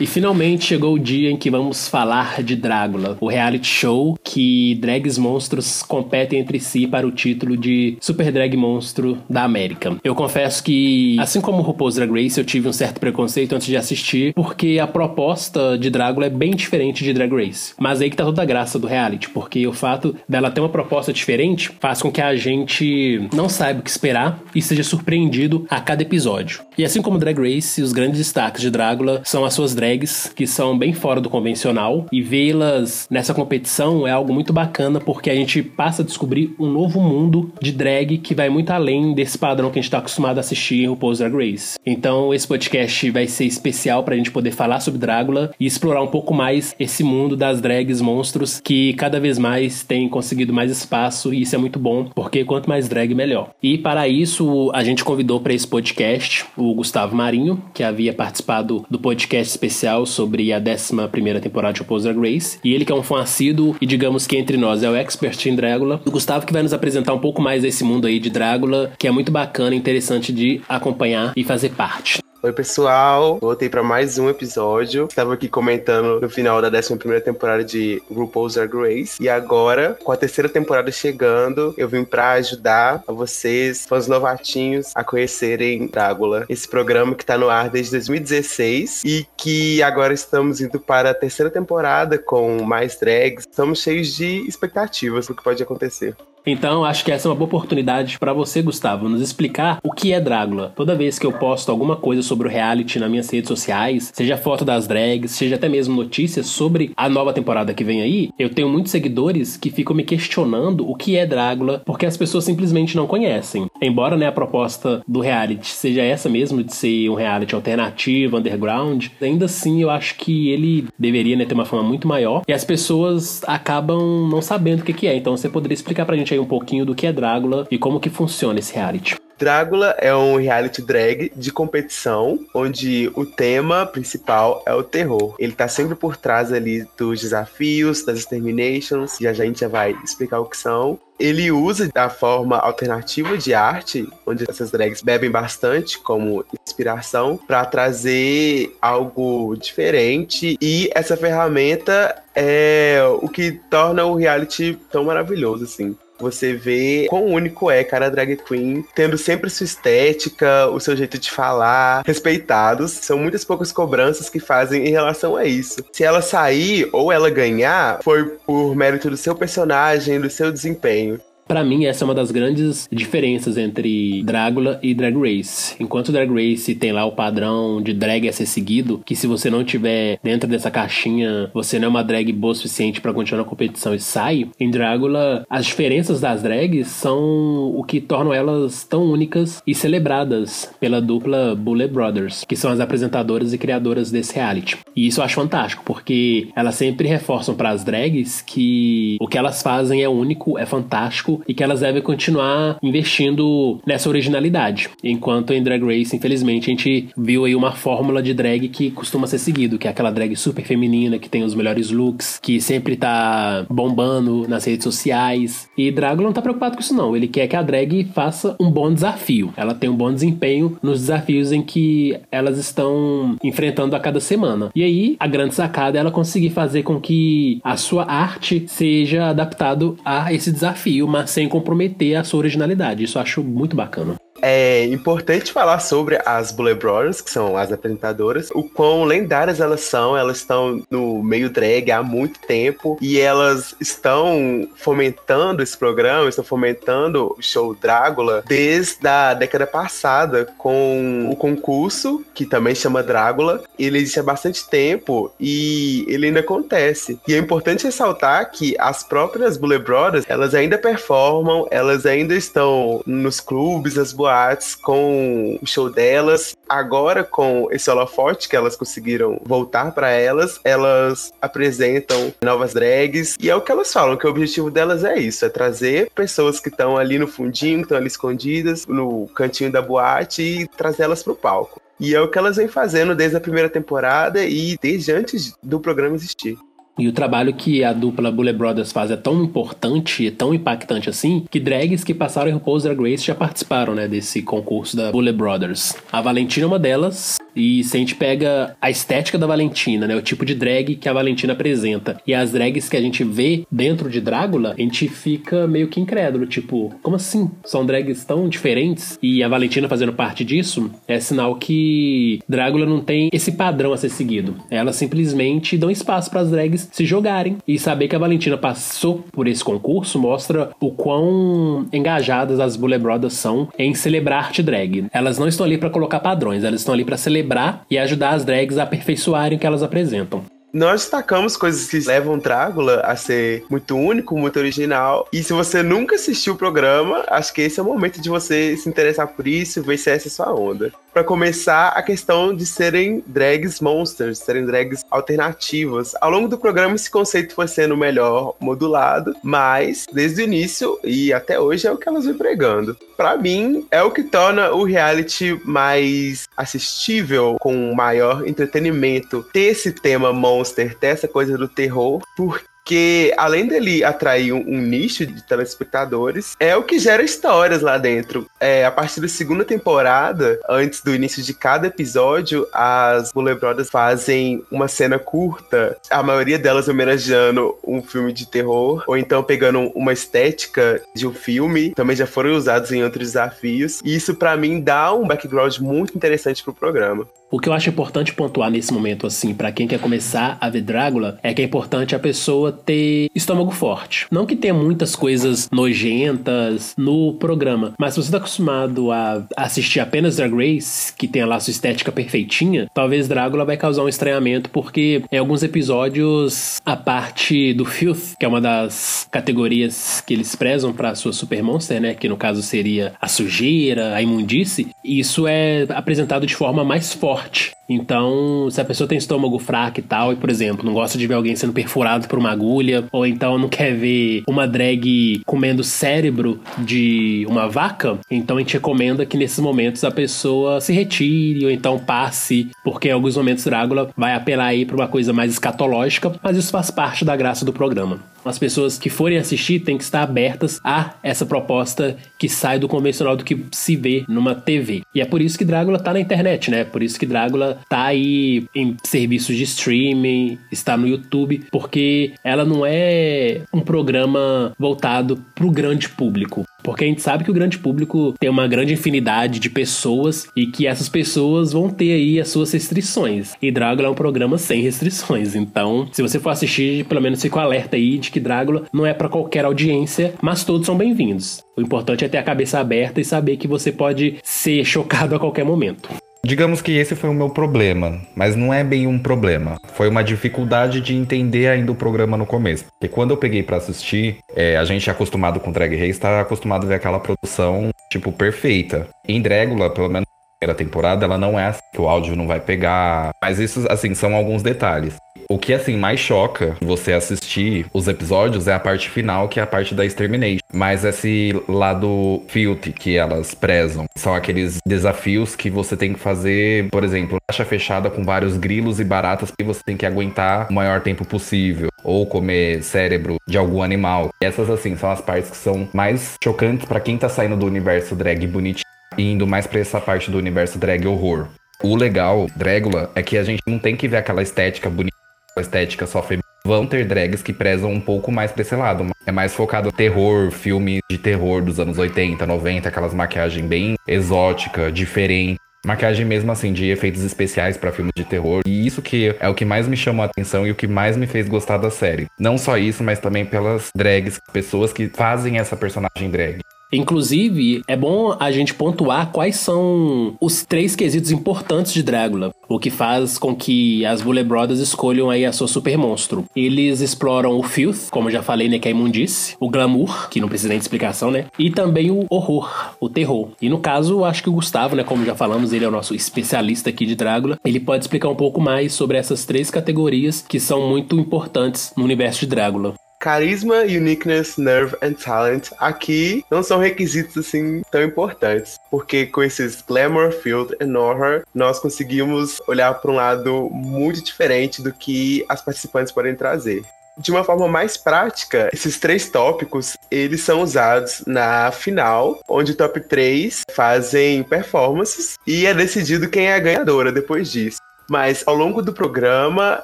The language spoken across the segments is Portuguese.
E finalmente chegou o dia em que vamos falar de Drácula, o reality show que drags monstros competem entre si para o título de Super Drag Monstro da América. Eu confesso que, assim como o RuPaul's Drag Race, eu tive um certo preconceito antes de assistir, porque a proposta de Drácula é bem diferente de Drag Race. Mas aí que tá toda a graça do reality, porque o fato dela ter uma proposta diferente faz com que a gente não saiba o que esperar e seja surpreendido a cada episódio. E assim como Drag Race, os grandes destaques de Drácula são as suas drags drags que são bem fora do convencional e vê-las nessa competição é algo muito bacana porque a gente passa a descobrir um novo mundo de drag que vai muito além desse padrão que a gente está acostumado a assistir em RuPaul's Drag Race. Então esse podcast vai ser especial para a gente poder falar sobre Drácula e explorar um pouco mais esse mundo das drags monstros que cada vez mais tem conseguido mais espaço e isso é muito bom porque quanto mais drag melhor. E para isso a gente convidou para esse podcast o Gustavo Marinho que havia participado do podcast especial especial sobre a 11 temporada de RuPaul's Drag Race. E ele que é um fã assíduo e digamos que entre nós é o expert em Drácula. O Gustavo que vai nos apresentar um pouco mais desse mundo aí de Drácula, que é muito bacana e interessante de acompanhar e fazer parte. Oi, pessoal. Voltei para mais um episódio. Estava aqui comentando no final da 11 temporada de RuPaul's Drag Race. E agora, com a terceira temporada chegando, eu vim para ajudar a vocês, fãs novatinhos, a conhecerem Drácula. Esse programa que tá no ar desde 2016 e que agora estamos indo para a terceira temporada com mais drags. Estamos cheios de expectativas do que pode acontecer. Então, acho que essa é uma boa oportunidade para você, Gustavo, nos explicar o que é Drácula. Toda vez que eu posto alguma coisa sobre o reality nas minhas redes sociais, seja foto das drags, seja até mesmo notícias sobre a nova temporada que vem aí, eu tenho muitos seguidores que ficam me questionando o que é Drácula, porque as pessoas simplesmente não conhecem. Embora né, a proposta do reality seja essa mesmo, de ser um reality alternativo, underground, ainda assim eu acho que ele deveria né, ter uma fama muito maior e as pessoas acabam não sabendo o que é. Então você poderia explicar pra gente aí um pouquinho do que é Drácula e como que funciona esse reality. Drácula é um reality drag de competição, onde o tema principal é o terror. Ele tá sempre por trás ali dos desafios, das exterminations, e a gente já vai explicar o que são. Ele usa a forma alternativa de arte, onde essas drags bebem bastante como inspiração, para trazer algo diferente. E essa ferramenta é o que torna o reality tão maravilhoso, assim. Você vê quão único é cada drag queen, tendo sempre sua estética, o seu jeito de falar, respeitados. São muitas poucas cobranças que fazem em relação a isso. Se ela sair ou ela ganhar, foi por mérito do seu personagem, do seu desempenho. Para mim, essa é uma das grandes diferenças entre Drácula e Drag Race. Enquanto Drag Race tem lá o padrão de drag a ser seguido, que se você não tiver dentro dessa caixinha, você não é uma drag boa o suficiente para continuar na competição e sai. Em Drácula, as diferenças das drags são o que tornam elas tão únicas e celebradas pela dupla Bullet Brothers, que são as apresentadoras e criadoras desse reality. E isso eu acho fantástico, porque elas sempre reforçam para as drags que o que elas fazem é único, é fantástico e que elas devem continuar investindo nessa originalidade. Enquanto em Drag Race, infelizmente, a gente viu aí uma fórmula de drag que costuma ser seguido, que é aquela drag super feminina, que tem os melhores looks, que sempre tá bombando nas redes sociais. E Drago não tá preocupado com isso não, ele quer que a drag faça um bom desafio. Ela tem um bom desempenho nos desafios em que elas estão enfrentando a cada semana. E aí, a grande sacada é ela conseguir fazer com que a sua arte seja adaptado a esse desafio, mas sem comprometer a sua originalidade. Isso eu acho muito bacana. É importante falar sobre as Bullet Brothers, que são as apresentadoras, o quão lendárias elas são. Elas estão no meio drag há muito tempo e elas estão fomentando esse programa, estão fomentando o show Drácula desde a década passada com o concurso, que também chama Drácula. Ele existe há bastante tempo e ele ainda acontece. E é importante ressaltar que as próprias Bullet Brothers, elas ainda performam, elas ainda estão nos clubes, as boates Com o show delas. Agora, com esse holofote que elas conseguiram voltar para elas, elas apresentam novas drags. E é o que elas falam, que o objetivo delas é isso: é trazer pessoas que estão ali no fundinho, que estão ali escondidas, no cantinho da boate e trazê-las pro palco. E é o que elas vêm fazendo desde a primeira temporada e desde antes do programa existir. E o trabalho que a dupla Bullet Brothers faz é tão importante, tão impactante assim, que drags que passaram em RuPaul's Drag Race já participaram, né, desse concurso da Bullet Brothers. A Valentina é uma delas, e se a gente pega a estética da Valentina, né, o tipo de drag que a Valentina apresenta, e as drags que a gente vê dentro de Drácula, a gente fica meio que incrédulo, tipo, como assim? São drags tão diferentes? E a Valentina fazendo parte disso é sinal que Drácula não tem esse padrão a ser seguido. Elas simplesmente dão espaço para as drags se jogarem. E saber que a Valentina passou por esse concurso mostra o quão engajadas as Bullet Brothers são em celebrar arte drag. Elas não estão ali para colocar padrões, elas estão ali para celebrar e ajudar as drags a aperfeiçoarem o que elas apresentam. Nós destacamos coisas que levam Drácula a ser muito único, muito original. E se você nunca assistiu o programa, acho que esse é o momento de você se interessar por isso, ver se essa é a sua onda para começar a questão de serem drags monsters, serem drags alternativas. Ao longo do programa esse conceito foi sendo melhor modulado, mas desde o início e até hoje é o que elas vêm pregando. Para mim é o que torna o reality mais assistível, com maior entretenimento, ter esse tema monster, ter essa coisa do terror, porque que além dele atrair um, um, nicho de telespectadores, é o que gera histórias lá dentro. É, a partir da segunda temporada, antes do início de cada episódio, as Bullet Brothers fazem uma cena curta, a maioria delas homenageando um filme de terror, ou então pegando uma estética de um filme, também já foram usados em outros desafios, e isso para mim dá um background muito interessante pro programa. O que eu acho importante pontuar nesse momento, assim, para quem quer começar a ver Drácula, é que é importante a pessoa ter estômago forte. Não que tenha muitas coisas nojentas no programa, mas se você tá acostumado a assistir apenas Drag Race, que tem lá sua estética perfeitinha, talvez Drácula vai causar um estranhamento, porque em alguns episódios a parte do filth, que é uma das categorias que eles prezam para sua super monster, né, que no caso seria a sujeira, a imundície, isso é apresentado de forma mais forte. Então, se a pessoa tem estômago fraco e tal, e por exemplo, não gosta de ver alguém sendo perfurado por uma agulha, ou então não quer ver uma drag comendo cérebro de uma vaca, então a gente recomenda que nesses momentos a pessoa se retire ou então passe, porque em alguns momentos Drácula vai apelar aí para uma coisa mais escatológica, mas isso faz parte da graça do programa as pessoas que forem assistir têm que estar abertas a essa proposta que sai do convencional do que se vê numa TV. E é por isso que Drácula tá na internet, né? Por isso que Drácula tá aí em serviços de streaming, está no YouTube, porque ela não é um programa voltado pro grande público. Porque a gente sabe que o grande público tem uma grande infinidade de pessoas e que essas pessoas vão ter aí as suas restrições. E Drácula é um programa sem restrições. Então, se você for assistir, pelo menos fica alerta aí de que Drácula não é para qualquer audiência, mas todos são bem-vindos. O importante é ter a cabeça aberta e saber que você pode ser chocado a qualquer momento. Digamos que esse foi o meu problema, mas não é bem um problema. Foi uma dificuldade de entender ainda o programa no começo. Porque quando eu peguei para assistir, é, a gente é acostumado com Drag Race, tá acostumado a ver aquela produção, tipo, perfeita. Em Dragula, pelo menos primeira temporada, ela não é assim, que o áudio não vai pegar. Mas isso, assim, são alguns detalhes. O que, assim, mais choca você assistir os episódios é a parte final, que é a parte da Extermination. Mas esse lado filthy que elas prezam são aqueles desafios que você tem que fazer, por exemplo, caixa fechada com vários grilos e baratas que você tem que aguentar o maior tempo possível. Ou comer cérebro de algum animal. Essas, assim, são as partes que são mais chocantes para quem tá saindo do universo drag bonitinho indo mais pra essa parte do universo drag horror. O legal, Drégula, é que a gente não tem que ver aquela estética bonita estética só feminina, vão ter drags que prezam um pouco mais pra esse lado. É mais focado no terror, filme de terror dos anos 80, 90, aquelas maquiagens bem exótica, diferente. Maquiagem mesmo assim, de efeitos especiais para filmes de terror. E isso que é o que mais me chamou a atenção e o que mais me fez gostar da série. Não só isso, mas também pelas drags, pessoas que fazem essa personagem drag. Inclusive, é bom a gente pontuar quais são os três quesitos importantes de Drácula, o que faz com que as Bullet Brothers escolham aí a sua super monstro. Eles exploram o filth, como já falei, né, que é imundice, o glamour, que não precisa nem de explicação, né, e também o horror, o terror. E no caso, acho que o Gustavo, né, como já falamos, ele é o nosso especialista aqui de Drácula, ele pode explicar um pouco mais sobre essas três categorias que são muito importantes no universo de Drácula. Carisma, uniqueness, nerve and talent aqui não são requisitos assim tão importantes, porque com esses glamour, field and horror, nós conseguimos olhar para um lado muito diferente do que as participantes podem trazer. De uma forma mais prática, esses três tópicos, eles são usados na final, onde o top 3 fazem performances e é decidido quem é a ganhadora depois disso. Mas ao longo do programa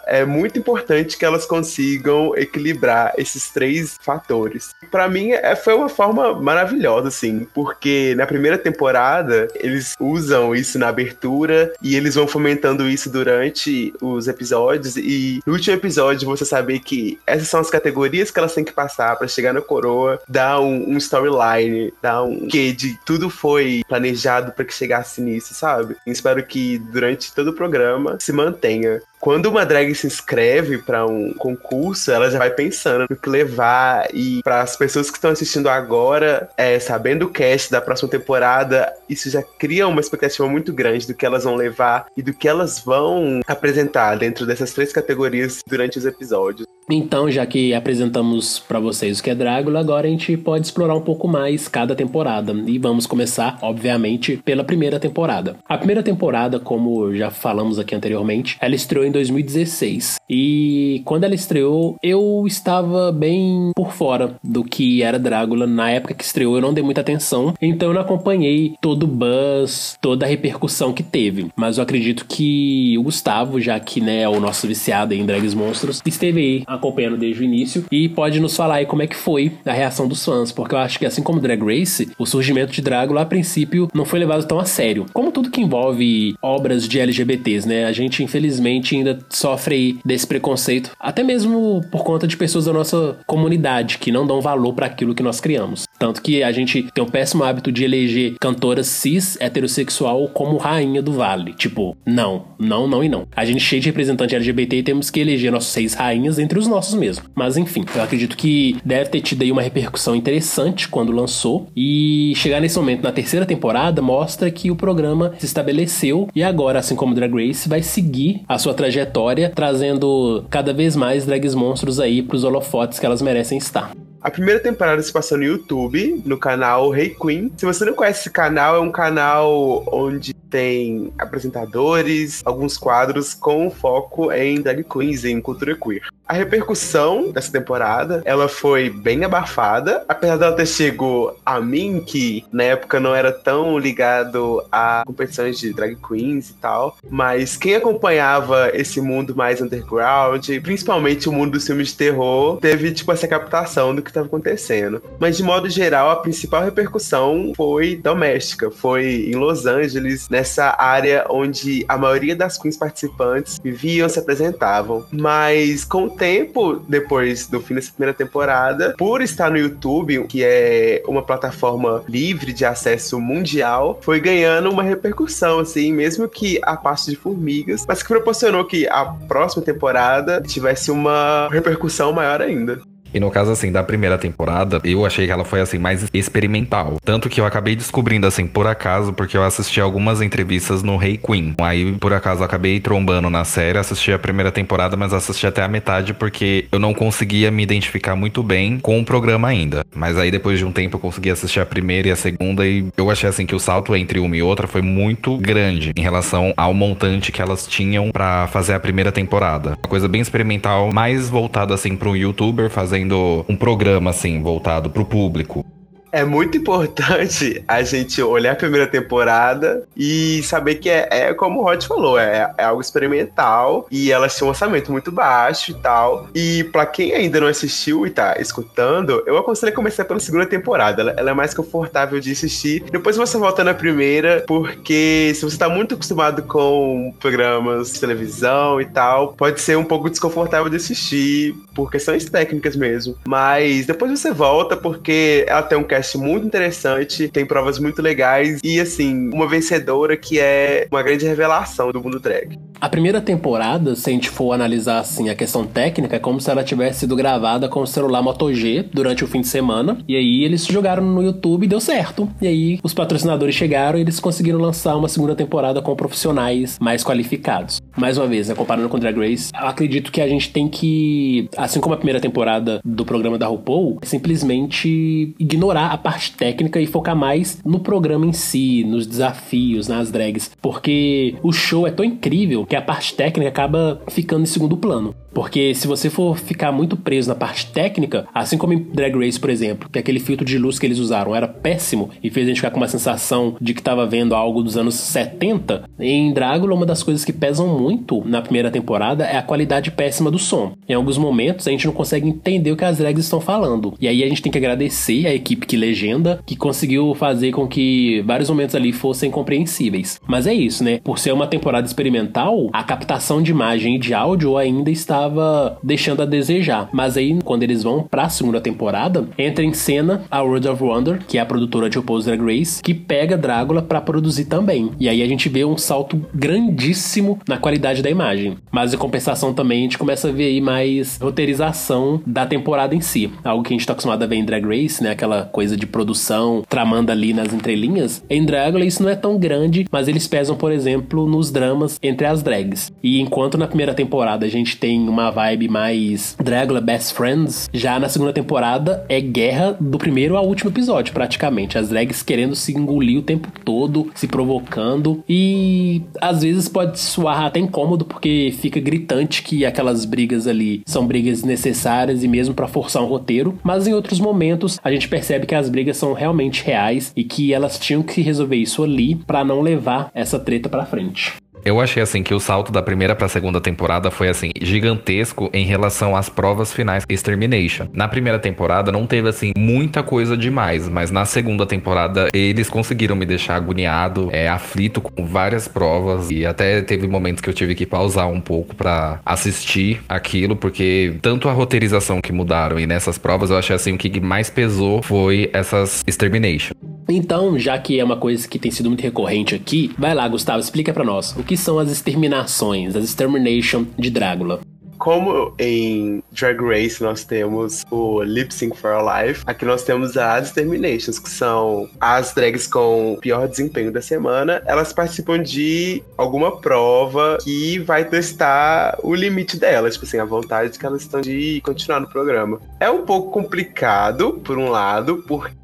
é muito importante que elas consigam equilibrar esses três fatores. Para mim é, foi uma forma maravilhosa, assim, porque na primeira temporada eles usam isso na abertura e eles vão fomentando isso durante os episódios. E no último episódio você saber que essas são as categorias que elas têm que passar para chegar na coroa, dá um, um storyline, dá um que de tudo foi planejado para que chegasse nisso, sabe? Espero que durante todo o programa se mantenha. Quando uma drag se inscreve para um concurso, ela já vai pensando no que levar e para as pessoas que estão assistindo agora, é, sabendo o cast da próxima temporada, isso já cria uma expectativa muito grande do que elas vão levar e do que elas vão apresentar dentro dessas três categorias durante os episódios. Então, já que apresentamos para vocês o que é Drácula, agora a gente pode explorar um pouco mais cada temporada. E vamos começar, obviamente, pela primeira temporada. A primeira temporada, como já falamos aqui anteriormente, ela estreou em 2016. E quando ela estreou, eu estava bem por fora do que era Drácula. Na época que estreou, eu não dei muita atenção, então eu não acompanhei todo o buzz, toda a repercussão que teve. Mas eu acredito que o Gustavo, já que né, é o nosso viciado em Drags Monstros, esteve aí acompanhando desde o início e pode nos falar aí como é que foi a reação dos fãs, porque eu acho que assim como Drag Race, o surgimento de Drácula a princípio não foi levado tão a sério. Como tudo que envolve obras de LGBTs, né? A gente infelizmente ainda sofre desse preconceito, até mesmo por conta de pessoas da nossa comunidade que não dão valor para aquilo que nós criamos. Tanto que a gente tem um péssimo hábito de eleger cantora cis heterossexual como rainha do vale. Tipo, não, não, não e não. A gente cheio de representante LGBT e temos que eleger nossas seis rainhas entre os nossos mesmo. Mas enfim, eu acredito que deve ter tido aí uma repercussão interessante quando lançou. E chegar nesse momento na terceira temporada mostra que o programa se estabeleceu e agora, assim como Drag Race, vai seguir a sua trajetória, trazendo cada vez mais drags monstros aí pros holofotes que elas merecem estar. A primeira temporada se passou no YouTube, no canal Hey Queen. Se você não conhece esse canal, é um canal onde tem apresentadores, alguns quadros com foco em drag queens, em cultura queer. A repercussão dessa temporada, ela foi bem abafada, apesar dela ter chegado a mim, que na época não era tão ligado a competições de drag queens e tal, mas quem acompanhava esse mundo mais underground, principalmente o mundo dos filmes de terror, teve tipo essa captação do que estava acontecendo. Mas de modo geral, a principal repercussão foi doméstica, foi em Los Angeles, nessa área onde a maioria das queens participantes viviam, se apresentavam. Mas com o tempo, depois do fim dessa primeira temporada, por estar no YouTube, que é uma plataforma livre de acesso mundial, foi ganhando uma repercussão, assim, mesmo que a parte de formigas, mas que proporcionou que a próxima temporada tivesse uma repercussão maior ainda. E no caso, assim, da primeira temporada, eu achei que ela foi, assim, mais experimental. Tanto que eu acabei descobrindo, assim, por acaso, porque eu assisti algumas entrevistas no Rei hey Queen. Aí, por acaso, acabei trombando na série, assisti a primeira temporada, mas assisti até a metade porque eu não conseguia me identificar muito bem com o programa ainda. Mas aí, depois de um tempo, eu consegui assistir a primeira e a segunda e eu achei, assim, que o salto entre uma e outra foi muito grande em relação ao montante que elas tinham para fazer a primeira temporada. Uma coisa bem experimental, mais voltada, assim, para um youtuber fazendo fazendo um programa assim voltado pro público. É muito importante a gente olhar a primeira temporada e saber que é, é como o Rod falou, é, é, algo experimental e ela tem um orçamento muito baixo e tal. E para quem ainda não assistiu e tá escutando, eu aconselho a começar pela segunda temporada. Ela, ela, é mais confortável de assistir. Depois você volta na primeira, porque se você tá muito acostumado com programas de televisão e tal, pode ser um pouco desconfortável de assistir por questões técnicas mesmo. Mas depois você volta porque ela tem um cast podcast muito interessante, tem provas muito legais e, assim, uma vencedora que é uma grande revelação do mundo drag. A primeira temporada, se a gente for analisar assim a questão técnica, é como se ela tivesse sido gravada com o celular Moto G durante o fim de semana. E aí eles jogaram no YouTube e deu certo. E aí os patrocinadores chegaram e eles conseguiram lançar uma segunda temporada com profissionais mais qualificados. Mais uma vez, né, comparando com Drag Race, eu acredito que a gente tem que, assim como a primeira temporada do programa da RuPaul, simplesmente ignorar a parte técnica e focar mais no programa em si, nos desafios, nas drags. Porque o show é tão incrível que a parte técnica acaba ficando em segundo plano. Porque se você for ficar muito preso na parte técnica, assim como em Drag Race, por exemplo, que aquele filtro de luz que eles usaram era péssimo e fez a gente ficar com uma sensação de que estava vendo algo dos anos 70, em Drácula, uma das coisas que pesam muito na primeira temporada é a qualidade péssima do som. Em alguns momentos a gente não consegue entender o que as drags estão falando. E aí a gente tem que agradecer a equipe que legenda, que conseguiu fazer com que vários momentos ali fossem compreensíveis. Mas é isso, né? Por ser uma temporada experimental, a captação de imagem e de áudio ainda estava deixando a desejar. Mas aí, quando eles vão pra segunda temporada, entra em cena a World of Wonder, que é a produtora de RuPaul's Drag Race, que pega Drácula para produzir também. E aí a gente vê um salto grandíssimo na qualidade da imagem. Mas em compensação também a gente começa a ver aí mais roteirização da temporada em si. Algo que a gente tá acostumado a ver em Drag Race, né? Aquela coisa de produção tramando ali nas entrelinhas. Em Drácula isso não é tão grande, mas eles pesam, por exemplo, nos dramas entre as drags. E enquanto na primeira temporada a gente tem uma vibe mais Drácula Best Friends, já na segunda temporada é guerra do primeiro ao último episódio, praticamente. As drags querendo se engolir o tempo todo, se provocando. E às vezes pode soar até incômodo, porque fica gritante que aquelas brigas ali são brigas necessárias e mesmo para forçar um roteiro. Mas em outros momentos a gente percebe que as brigas são realmente reais e que elas tinham que resolver isso ali para não levar essa treta para frente. Eu achei assim que o salto da primeira para a segunda temporada foi assim gigantesco em relação às provas finais Extermination. Na primeira temporada não teve assim muita coisa demais, mas na segunda temporada eles conseguiram me deixar agoniado, é, aflito com várias provas e até teve momentos que eu tive que pausar um pouco para assistir aquilo, porque tanto a roteirização que mudaram e nessas provas eu achei assim o que mais pesou foi essas Extermination. Então, já que é uma coisa que tem sido muito recorrente aqui, vai lá, Gustavo, explica para nós o que são as exterminações, as extermination de Drácula como em Drag Race nós temos o Lip Sync for a Life, aqui nós temos as Terminations, que são as drags com pior desempenho da semana. Elas participam de alguma prova que vai testar o limite delas, tipo assim, a vontade que elas estão de continuar no programa. É um pouco complicado, por um lado, porque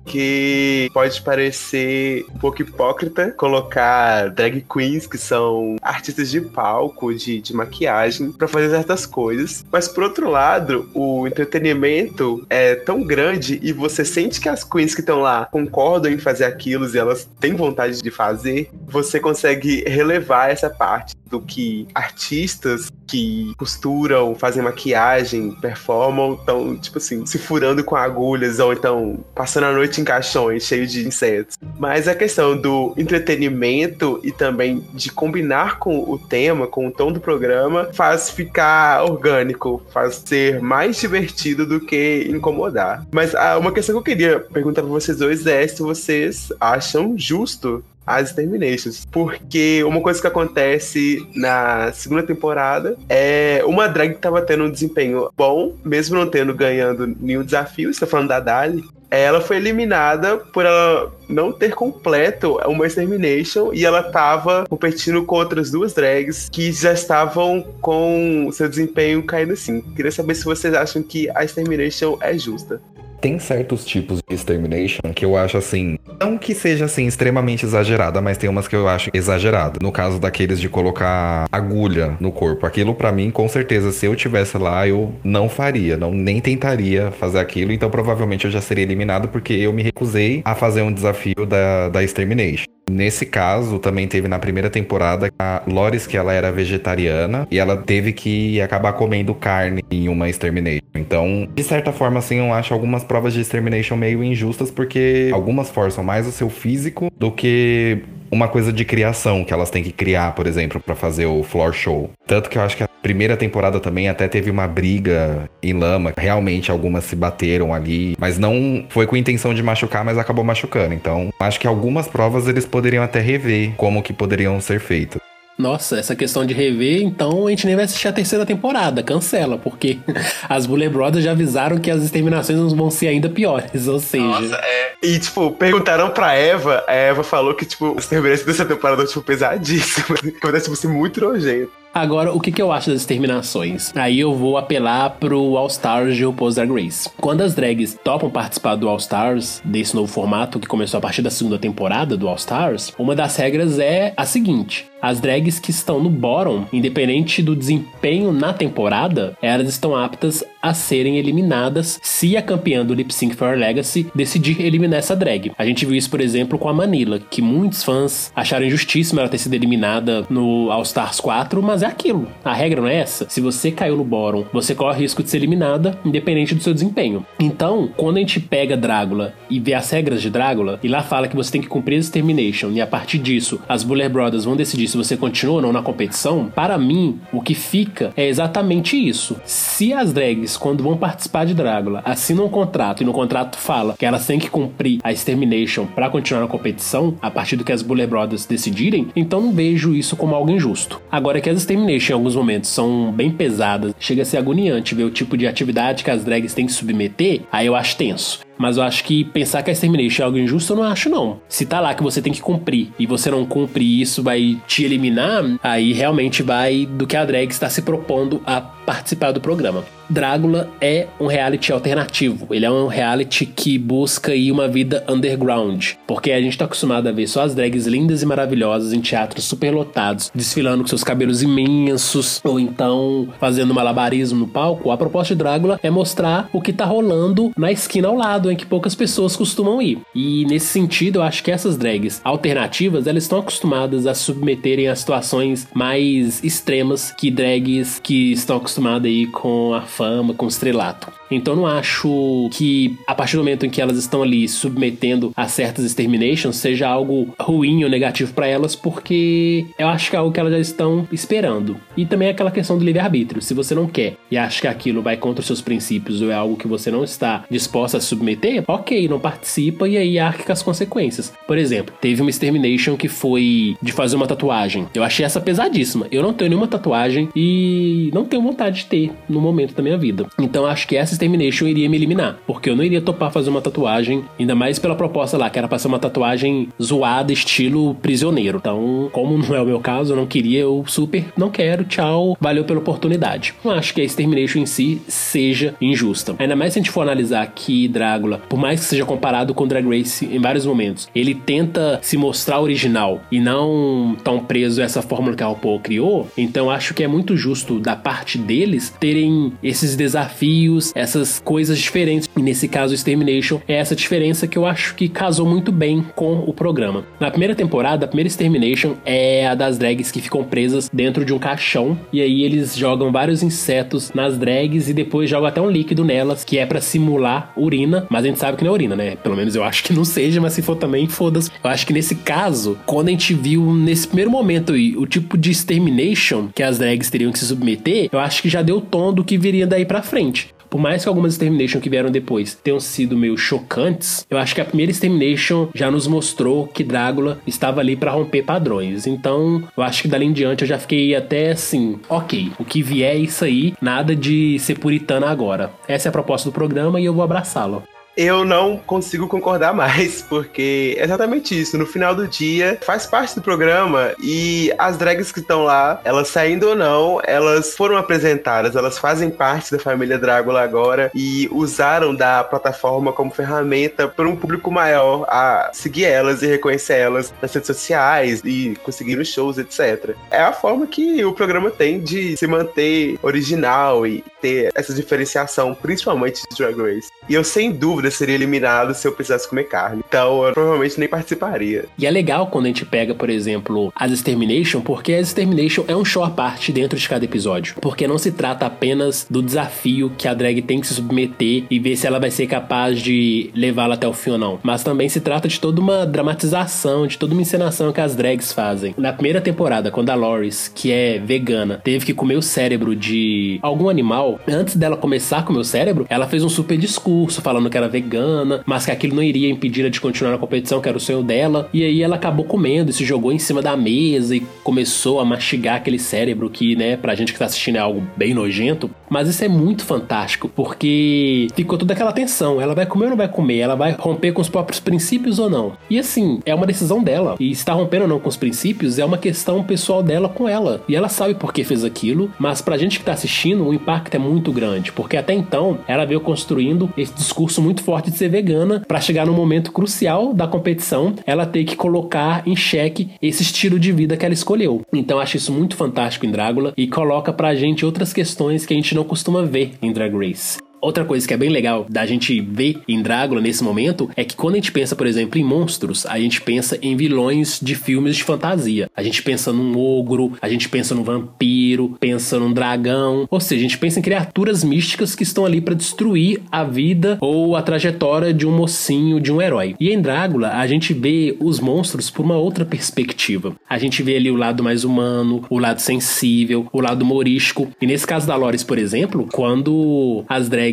pode parecer um pouco hipócrita colocar drag queens, que são artistas de palco, de, de maquiagem, para fazer certas coisas. Mas por outro lado, o entretenimento é tão grande e você sente que as queens que estão lá concordam em fazer aquilo e elas têm vontade de fazer, você consegue relevar essa parte do que artistas que costuram, fazem maquiagem, performam, estão, tipo assim, se furando com agulhas ou então passando a noite em caixões cheios de insetos. Mas a questão do entretenimento e também de combinar com o tema, com o tom do programa, faz ficar orgânico, faz ser mais divertido do que incomodar. Mas ah, uma questão que eu queria perguntar pra vocês dois é se vocês acham justo as Terminations. Porque uma coisa que acontece na segunda temporada é uma drag que tava tendo um desempenho bom, mesmo não tendo ganhando nenhum desafio, está falando da Dali. Ela foi eliminada por ela não ter completo uma Extermination e ela tava competindo com outras duas drags que já estavam com seu desempenho caindo assim. Queria saber se vocês acham que a Extermination é justa. Tem certos tipos de extermination que eu acho assim, não que seja assim extremamente exagerada, mas tem umas que eu acho exagerada. No caso daqueles de colocar agulha no corpo, aquilo para mim, com certeza, se eu tivesse lá, eu não faria, não nem tentaria fazer aquilo, então provavelmente eu já seria eliminado porque eu me recusei a fazer um desafio da, da extermination. Nesse caso, também teve na primeira temporada a Loris, que ela era vegetariana, e ela teve que acabar comendo carne em uma Extermination. Então, de certa forma, assim, eu acho algumas provas de Extermination meio injustas, porque algumas forçam mais o seu físico do que uma coisa de criação que elas têm que criar, por exemplo, para fazer o floor show. Tanto que eu acho que a primeira temporada também até teve uma briga em lama. Realmente algumas se bateram ali, mas não foi com intenção de machucar, mas acabou machucando. Então, acho que algumas provas eles poderiam até rever como que poderiam ser feitas. Nossa, essa questão de rever, então a gente nem vai assistir a terceira temporada, cancela, porque as Bullet Brothers já avisaram que as exterminações vão ser ainda piores, ou seja. Nossa, é. E, tipo, perguntaram pra Eva, a Eva falou que, tipo, as terminações dessa temporada, tipo, pesadíssimas, que vai, tipo, ser muito nojento. Agora, o que, que eu acho das exterminações? Aí eu vou apelar pro All Stars de RuPaul's Drag Race. Quando as drags topam participar do All Stars, desse novo formato que começou a partir da segunda temporada do All Stars, uma das regras é a seguinte: as drags que estão no bottom, independente do desempenho na temporada, elas estão aptas a serem eliminadas se a campeã do Lip Sync for Legacy decidir eliminar essa drag. A gente viu isso, por exemplo, com a Manila, que muitos fãs acharam injustíssimo ela ter sido eliminada no All Stars 4, mas aquilo. A regra não é essa. Se você caiu no bottom, você corre risco de ser eliminada, independente do seu desempenho. Então, quando a gente pega Drácula e vê as regras de Drácula, e lá fala que você tem que cumprir a Extermination, e a partir disso, as Buller Brothers vão decidir se você continua ou não na competição, para mim, o que fica é exatamente isso. Se as drags, quando vão participar de Drácula, assinam um contrato e no contrato fala que elas têm que cumprir a Extermination para continuar na competição, a partir do que as Buller Brothers decidirem, então não vejo isso como algo injusto. Agora que as Extermination em alguns momentos são bem pesadas, chega a ser agoniante ver o tipo de atividade que as drags têm que submeter, aí eu acho tenso. Mas eu acho que pensar que a Extermination é algo injusto, eu não acho, não. Se tá lá que você tem que cumprir e você não cumpre isso, vai te eliminar, aí realmente vai do que a drag está se propondo a participar do programa. Drácula é um reality alternativo. Ele é um reality que busca aí uma vida underground. Porque a gente tá acostumado a ver só as drags lindas e maravilhosas em teatros superlotados, desfilando com seus cabelos imensos, ou então fazendo malabarismo no palco. A proposta de Drácula é mostrar o que tá rolando na esquina ao lado, em que poucas pessoas costumam ir. E nesse sentido, eu acho que essas drags alternativas, elas estão acostumadas a submeterem a situações mais extremas que drags que estão acostumadas aí com a fama, com estrelato. Então não acho que a partir do momento em que elas estão ali submetendo a certas exterminations seja algo ruim ou negativo para elas, porque eu acho que é algo que elas já estão esperando. E também é aquela questão do livre-arbítrio. Se você não quer e acha que aquilo vai contra os seus princípios ou é algo que você não está disposta a submeter, ok, não participa e aí arque com as consequências. Por exemplo, teve uma extermination que foi de fazer uma tatuagem. Eu achei essa pesadíssima. Eu não tenho nenhuma tatuagem e não tenho vontade de ter no momento da minha vida. Então acho que essa extermination iria me eliminar, porque eu não iria topar fazer uma tatuagem, ainda mais pela proposta lá, que era pra ser uma tatuagem zoada, estilo prisioneiro. Então, como não é o meu caso, eu não queria, eu super não quero, tchau, valeu pela oportunidade. Não acho que a extermination em si seja injusta. Ainda mais se a gente for analisar que Drácula, por mais que seja comparado com Drag Race em vários momentos, ele tenta se mostrar original e não tão preso a essa fórmula que a RuPaul criou, então acho que é muito justo da parte deles terem esses desafios, essas coisas diferentes. E nesse caso, Extermination é essa diferença que eu acho que casou muito bem com o programa. Na primeira temporada, a primeira Extermination é a das drags que ficam presas dentro de um caixão e aí eles jogam vários insetos nas drags e depois jogam até um líquido nelas que é para simular urina, mas a gente sabe que não é urina, né? Pelo menos eu acho que não seja, mas se for também, foda-se. Eu acho que nesse caso, quando a gente viu nesse primeiro momento aí, o tipo de Extermination que as drags teriam que se submeter, eu acho que já deu o tom do que viria daí para frente. Por mais que algumas Extermination que vieram depois tenham sido meio chocantes, eu acho que a primeira Extermination já nos mostrou que Drácula estava ali para romper padrões. Então, eu acho que dali em diante eu já fiquei até assim, ok, o que vier é isso aí, nada de ser puritana agora. Essa é a proposta do programa e eu vou abraçá-lo eu não consigo concordar mais, porque é exatamente isso. No final do dia, faz parte do programa e as drags que estão lá, elas saindo ou não, elas foram apresentadas, elas fazem parte da família Drácula agora e usaram da plataforma como ferramenta para um público maior a seguir elas e reconhecer elas nas redes sociais e conseguir os shows, etc. É a forma que o programa tem de se manter original e ter essa diferenciação, principalmente de Drag Race. E eu, sem dúvida, seria eliminado se eu precisasse comer carne. Então, eu provavelmente nem participaria. E é legal quando a gente pega, por exemplo, as Extermination, porque a Extermination é um show à parte dentro de cada episódio. Porque não se trata apenas do desafio que a drag tem que se submeter e ver se ela vai ser capaz de levá-la até o fim ou não. Mas também se trata de toda uma dramatização, de toda uma encenação que as drags fazem. Na primeira temporada, quando a Loris, que é vegana, teve que comer o cérebro de algum animal, antes dela começar a comer o cérebro, ela fez um super discurso falando que era vegana, mas que aquilo não iria impedir ela de continuar na competição, que era o sonho dela. E aí ela acabou comendo e se jogou em cima da mesa e começou a mastigar aquele cérebro que, né, pra gente que tá assistindo é algo bem nojento. Mas isso é muito fantástico, porque ficou toda aquela tensão. Ela vai comer ou não vai comer? Ela vai romper com os próprios princípios ou não? E assim, é uma decisão dela. E está rompendo ou não com os princípios é uma questão pessoal dela com ela. E ela sabe por que fez aquilo, mas pra gente que tá assistindo, o impacto é muito grande, porque até então ela veio construindo esse discurso muito forte de ser vegana para chegar no momento crucial da competição, ela ter que colocar em xeque esse estilo de vida que ela escolheu. Então acho isso muito fantástico em Drácula e coloca pra gente outras questões que a gente não costuma ver em Drag Race. Outra coisa que é bem legal da gente ver em Drácula nesse momento é que quando a gente pensa, por exemplo, em monstros, a gente pensa em vilões de filmes de fantasia. A gente pensa num ogro, a gente pensa num vampiro, pensa num dragão, ou seja, a gente pensa em criaturas místicas que estão ali para destruir a vida ou a trajetória de um mocinho, de um herói. E em Drácula, a gente vê os monstros por uma outra perspectiva. A gente vê ali o lado mais humano, o lado sensível, o lado humorístico. E nesse caso da Loris, por exemplo, quando as drags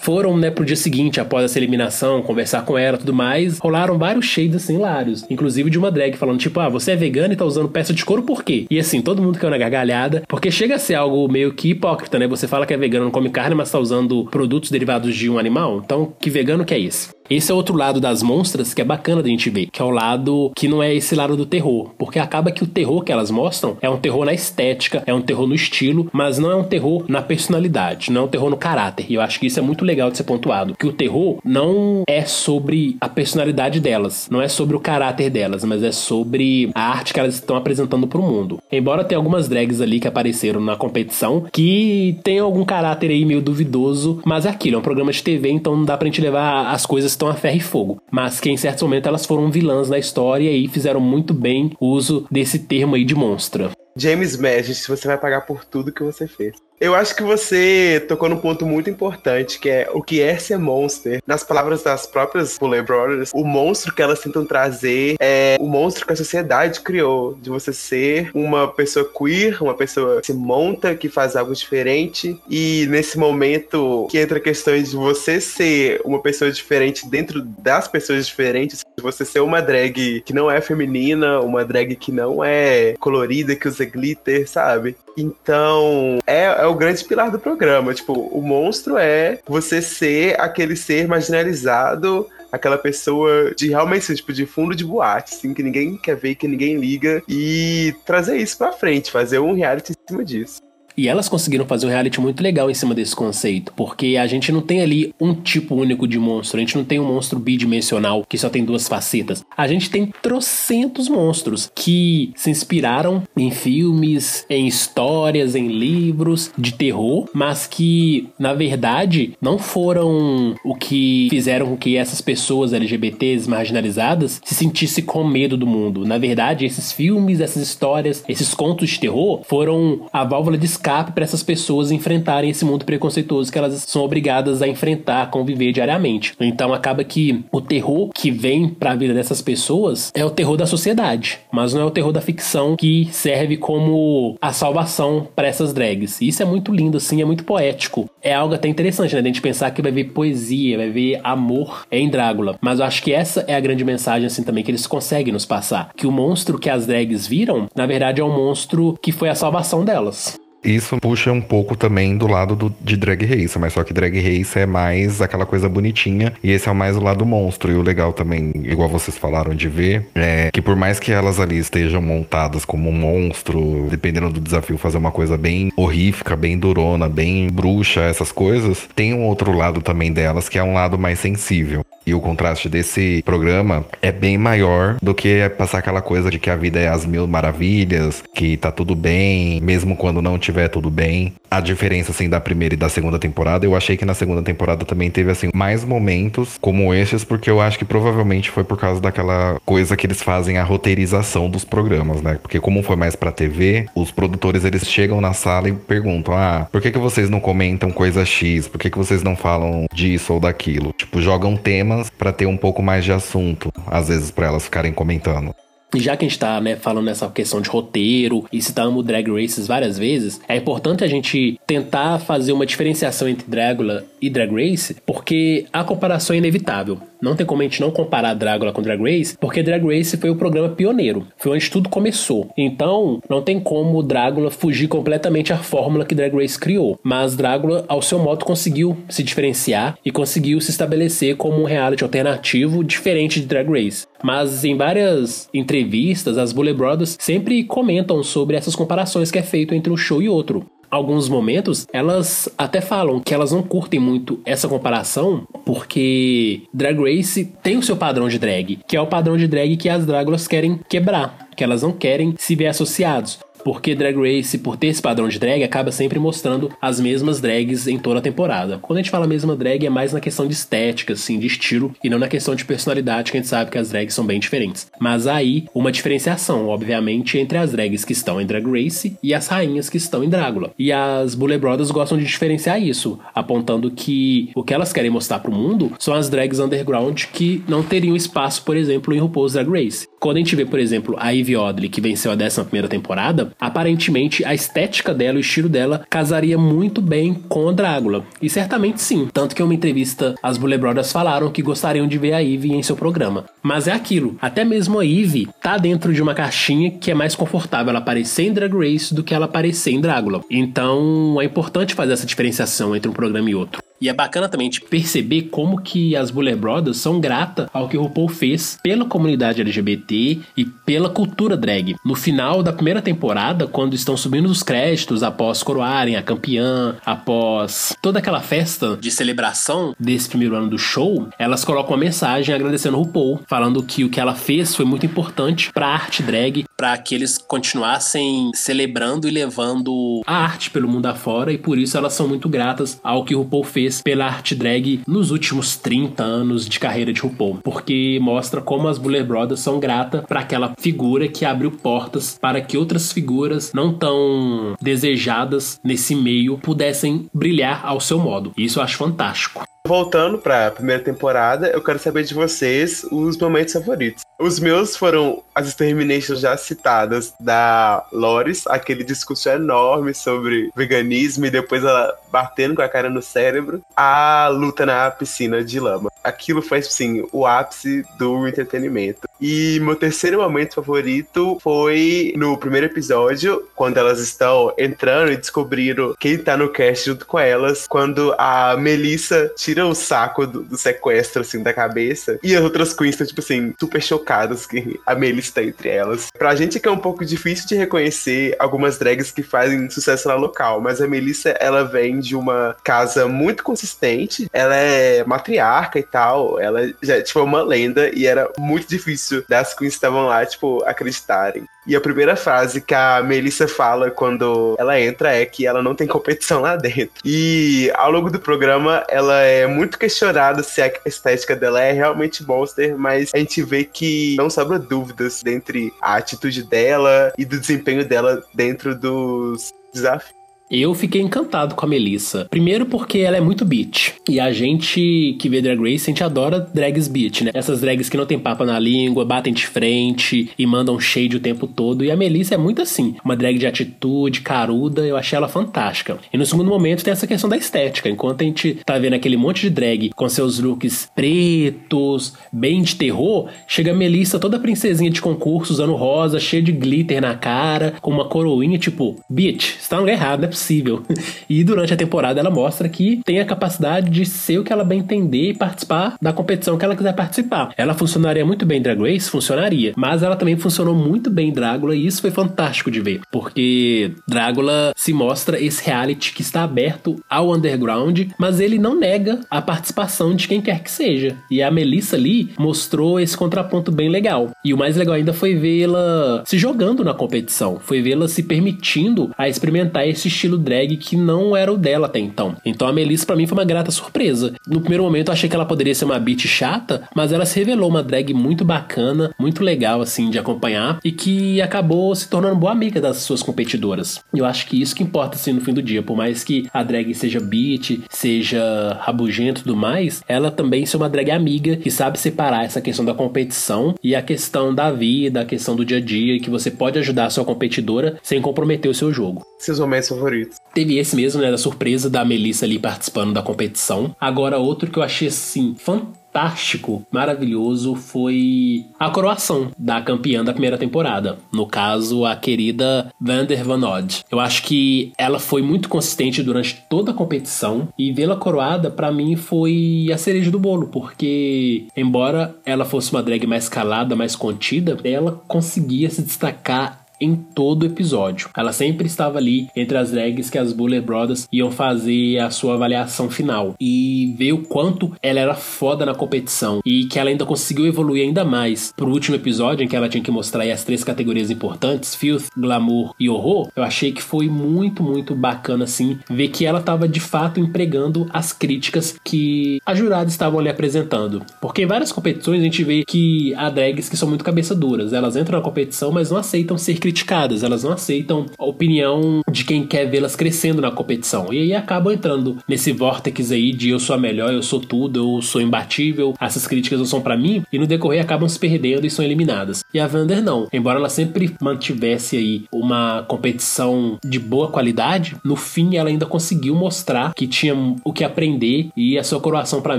foram, né, pro dia seguinte, após essa eliminação, conversar com ela tudo mais, rolaram vários shades assim hilários. Inclusive de uma drag falando, tipo, ah, você é vegana e tá usando peça de couro por quê? E assim, todo mundo caiu na gargalhada, porque chega a ser algo meio que hipócrita, né? Você fala que é vegano, não come carne, mas tá usando produtos derivados de um animal. Então, que vegano que é esse? Esse é outro lado das monstras que é bacana da gente ver, que é o lado que não é esse lado do terror, porque acaba que o terror que elas mostram é um terror na estética, é um terror no estilo, mas não é um terror na personalidade, não é um terror no caráter. E eu acho que isso é muito legal de ser pontuado, que o terror não é sobre a personalidade delas, não é sobre o caráter delas, mas é sobre a arte que elas estão apresentando para o mundo. Embora tenha algumas drags ali que apareceram na competição que tem algum caráter aí meio duvidoso, mas é aquilo, é um programa de TV, então não dá pra gente levar as coisas estão a ferro e fogo, mas que em certos momentos elas foram vilãs na história e fizeram muito bem uso desse termo aí de monstra. James Magis, você vai pagar por tudo que você fez. Eu acho que você tocou num ponto muito importante, que é o que é ser monster. Nas palavras das próprias Bullet Brothers, o monstro que elas tentam trazer é o monstro que a sociedade criou, de você ser uma pessoa queer, uma pessoa que se monta, que faz algo diferente. E nesse momento que entra questões de você ser uma pessoa diferente dentro das pessoas diferentes, de você ser uma drag que não é feminina, uma drag que não é colorida, que usa glitter, sabe? Então, é, é o grande pilar do programa. Tipo, o monstro é você ser aquele ser marginalizado aquela pessoa de realmente, tipo, de fundo de boate, assim, que ninguém quer ver, que ninguém liga, e trazer isso pra frente, fazer um reality em cima disso. E elas conseguiram fazer um reality muito legal em cima desse conceito, porque a gente não tem ali um tipo único de monstro, a gente não tem um monstro bidimensional que só tem duas facetas. A gente tem trocentos monstros que se inspiraram em filmes, em histórias, em livros de terror, mas que na verdade não foram o que fizeram com que essas pessoas LGBTs marginalizadas se sentissem com medo do mundo. Na verdade, esses filmes, essas histórias, esses contos de terror foram a válvula de escape escape para essas pessoas enfrentarem esse mundo preconceituoso que elas são obrigadas a enfrentar, conviver diariamente. Então acaba que o terror que vem para a vida dessas pessoas é o terror da sociedade, mas não é o terror da ficção que serve como a salvação para essas drags. E isso é muito lindo, assim, é muito poético. É algo até interessante, né? A gente pensar que vai ver poesia, vai ver amor em Drácula. Mas eu acho que essa é a grande mensagem, assim, também, que eles conseguem nos passar. Que o monstro que as drags viram, na verdade, é um monstro que foi a salvação delas. Isso puxa um pouco também do lado do, de Drag Race, mas só que Drag Race é mais aquela coisa bonitinha e esse é mais o lado monstro. E o legal também, igual vocês falaram de ver, é que por mais que elas ali estejam montadas como um monstro, dependendo do desafio, fazer uma coisa bem horrífica, bem durona, bem bruxa, essas coisas, tem um outro lado também delas que é um lado mais sensível. E o contraste desse programa é bem maior do que passar aquela coisa de que a vida é as mil maravilhas, que tá tudo bem, mesmo quando não tiver tudo bem. A diferença, assim, da primeira e da segunda temporada, eu achei que na segunda temporada também teve, assim, mais momentos como esses, porque eu acho que provavelmente foi por causa daquela coisa que eles fazem a roteirização dos programas, né? Porque como foi mais pra TV, os produtores, eles chegam na sala e perguntam, ah, por que que vocês não comentam coisa X? Por que que vocês não falam disso ou daquilo? Tipo, jogam temas para ter um pouco mais de assunto, às vezes para elas ficarem comentando. E já que a gente tá, né, falando nessa questão de roteiro e citamos Drag Races várias vezes, é importante a gente tentar fazer uma diferenciação entre Drácula e Drag Race, porque a comparação é inevitável. Não tem como a gente não comparar Drácula com Drag Race, porque Drag Race foi o programa pioneiro, foi onde tudo começou. Então, não tem como Drácula fugir completamente à fórmula que Drag Race criou. Mas Drácula, ao seu modo, conseguiu se diferenciar e conseguiu se estabelecer como um reality alternativo diferente de Drag Race. Mas em várias entrevistas, as Bullet Brothers sempre comentam sobre essas comparações que é feito entre um show e outro. Alguns momentos, elas até falam que elas não curtem muito essa comparação, porque Drag Race tem o seu padrão de drag, que é o padrão de drag que as Dráculas querem quebrar, que elas não querem se ver associados porque Drag Race, por ter esse padrão de drag, acaba sempre mostrando as mesmas drags em toda a temporada. Quando a gente fala mesma drag, é mais na questão de estética, assim, de estilo, e não na questão de personalidade, que a gente sabe que as drags são bem diferentes. Mas aí, uma diferenciação, obviamente, entre as drags que estão em Drag Race e as rainhas que estão em Drácula. E as Bullet Brothers gostam de diferenciar isso, apontando que o que elas querem mostrar pro mundo são as drags underground que não teriam espaço, por exemplo, em RuPaul's Drag Race. Quando a gente vê, por exemplo, a Ivy Odley, que venceu a 11 primeira temporada, aparentemente a estética dela, o estilo dela, casaria muito bem com a Drácula. E certamente sim. Tanto que em uma entrevista, as Bullet Brothers falaram que gostariam de ver a Ivy em seu programa. Mas é aquilo, até mesmo a Ivy tá dentro de uma caixinha que é mais confortável ela aparecer em Drag Race do que ela aparecer em Drácula. Então é importante fazer essa diferenciação entre um programa e outro. E é bacana também de perceber como que as Buller Brothers são gratas ao que o RuPaul fez pela comunidade LGBT e pela cultura drag. No final da primeira temporada, quando estão subindo os créditos após coroarem a campeã, após toda aquela festa de celebração desse primeiro ano do show, elas colocam uma mensagem agradecendo o RuPaul, falando que o que ela fez foi muito importante para a arte drag, para que eles continuassem celebrando e levando a arte pelo mundo afora e por isso elas são muito gratas ao que RuPaul fez fez pela arte drag nos últimos 30 anos de carreira de RuPaul, porque mostra como as Buller Brothers são gratas para aquela figura que abriu portas para que outras figuras não tão desejadas nesse meio pudessem brilhar ao seu modo. Isso eu acho fantástico. Voltando para a primeira temporada, eu quero saber de vocês os momentos favoritos. Os meus foram as Exterminations já citadas da Loris, aquele discurso enorme sobre veganismo e depois ela batendo com a cara no cérebro, a luta na piscina de lama. Aquilo foi, sim, o ápice do entretenimento. E meu terceiro momento favorito foi no primeiro episódio, quando elas estão entrando e descobriram quem tá no cast junto com elas, quando a Melissa tira o saco do, do sequestro, assim, da cabeça, e as outras queens estão, tipo assim, super chocadas que a Melissa tá entre elas. Pra gente que é um pouco difícil de reconhecer algumas drags que fazem sucesso lá local, mas a Melissa, ela vem de uma casa muito consistente, ela é matriarca e tal, ela já é, tipo, uma lenda, e era muito difícil das queens que estavam lá, tipo, acreditarem. E a primeira frase que a Melissa fala quando ela entra é que ela não tem competição lá dentro. E ao longo do programa, ela é muito questionada se a estética dela é realmente monster, mas a gente vê que não sobra dúvidas entre a atitude dela e do desempenho dela dentro dos desafios. Eu fiquei encantado com a Melissa. Primeiro porque ela é muito beat. E a gente que vê Drag Race, a gente adora drags beat, né? Essas drags que não tem papo na língua, batem de frente e mandam shade o tempo todo. E a Melissa é muito assim. Uma drag de atitude, caruda, eu achei ela fantástica. E no segundo momento tem essa questão da estética. Enquanto a gente tá vendo aquele monte de drag com seus looks pretos, bem de terror, chega a Melissa toda princesinha de concurso, usando rosa, cheia de glitter na cara, com uma coroinha, tipo, bitch, você tá no lugar errado, né? Possível. E durante a temporada ela mostra que tem a capacidade de ser o que ela bem entender e participar da competição que ela quiser participar. Ela funcionaria muito bem em Drag Race? Funcionaria. Mas ela também funcionou muito bem em Drácula e isso foi fantástico de ver. Porque Drácula se mostra esse reality que está aberto ao underground, mas ele não nega a participação de quem quer que seja. E a Melissa Lee mostrou esse contraponto bem legal. E o mais legal ainda foi vê-la se jogando na competição, foi vê-la se permitindo a experimentar esse estilo estilo drag que não era o dela até então. Então a Melissa para mim foi uma grata surpresa. No primeiro momento eu achei que ela poderia ser uma beat chata, mas ela se revelou uma drag muito bacana, muito legal assim de acompanhar e que acabou se tornando boa amiga das suas competidoras. Eu acho que isso que importa assim no fim do dia, por mais que a drag seja beat, seja rabugento e tudo mais, ela também ser uma drag amiga que sabe separar essa questão da competição e a questão da vida, a questão do dia a dia que você pode ajudar a sua competidora sem comprometer o seu jogo. Seus momentos favoritos? Teve esse mesmo, né, da surpresa da Melissa ali participando da competição. Agora outro que eu achei assim fantástico fantástico, maravilhoso foi a coroação da campeã da primeira temporada. No caso, a querida Vander Van Odd. Eu acho que ela foi muito consistente durante toda a competição e vê-la coroada para mim foi a cereja do bolo, porque embora ela fosse uma drag mais calada, mais contida, ela conseguia se destacar em todo episódio. Ela sempre estava ali entre as drags que as Buller Brothers iam fazer a sua avaliação final e ver o quanto ela era foda na competição e que ela ainda conseguiu evoluir ainda mais pro último episódio em que ela tinha que mostrar as três categorias importantes, filth, glamour e horror. Eu achei que foi muito, muito bacana assim ver que ela estava de fato empregando as críticas que as juradas estavam ali apresentando. Porque em várias competições a gente vê que há drags que são muito cabeça duras, elas entram na competição, mas não aceitam ser criticadas, elas não aceitam a opinião de quem quer vê-las crescendo na competição. E aí acabam entrando nesse vórtex aí de eu sou a melhor, eu sou tudo, eu sou imbatível, essas críticas não são para mim, e no decorrer acabam se perdendo e são eliminadas. E a Vander não. Embora ela sempre mantivesse aí uma competição de boa qualidade, no fim ela ainda conseguiu mostrar que tinha o que aprender e a sua coroação para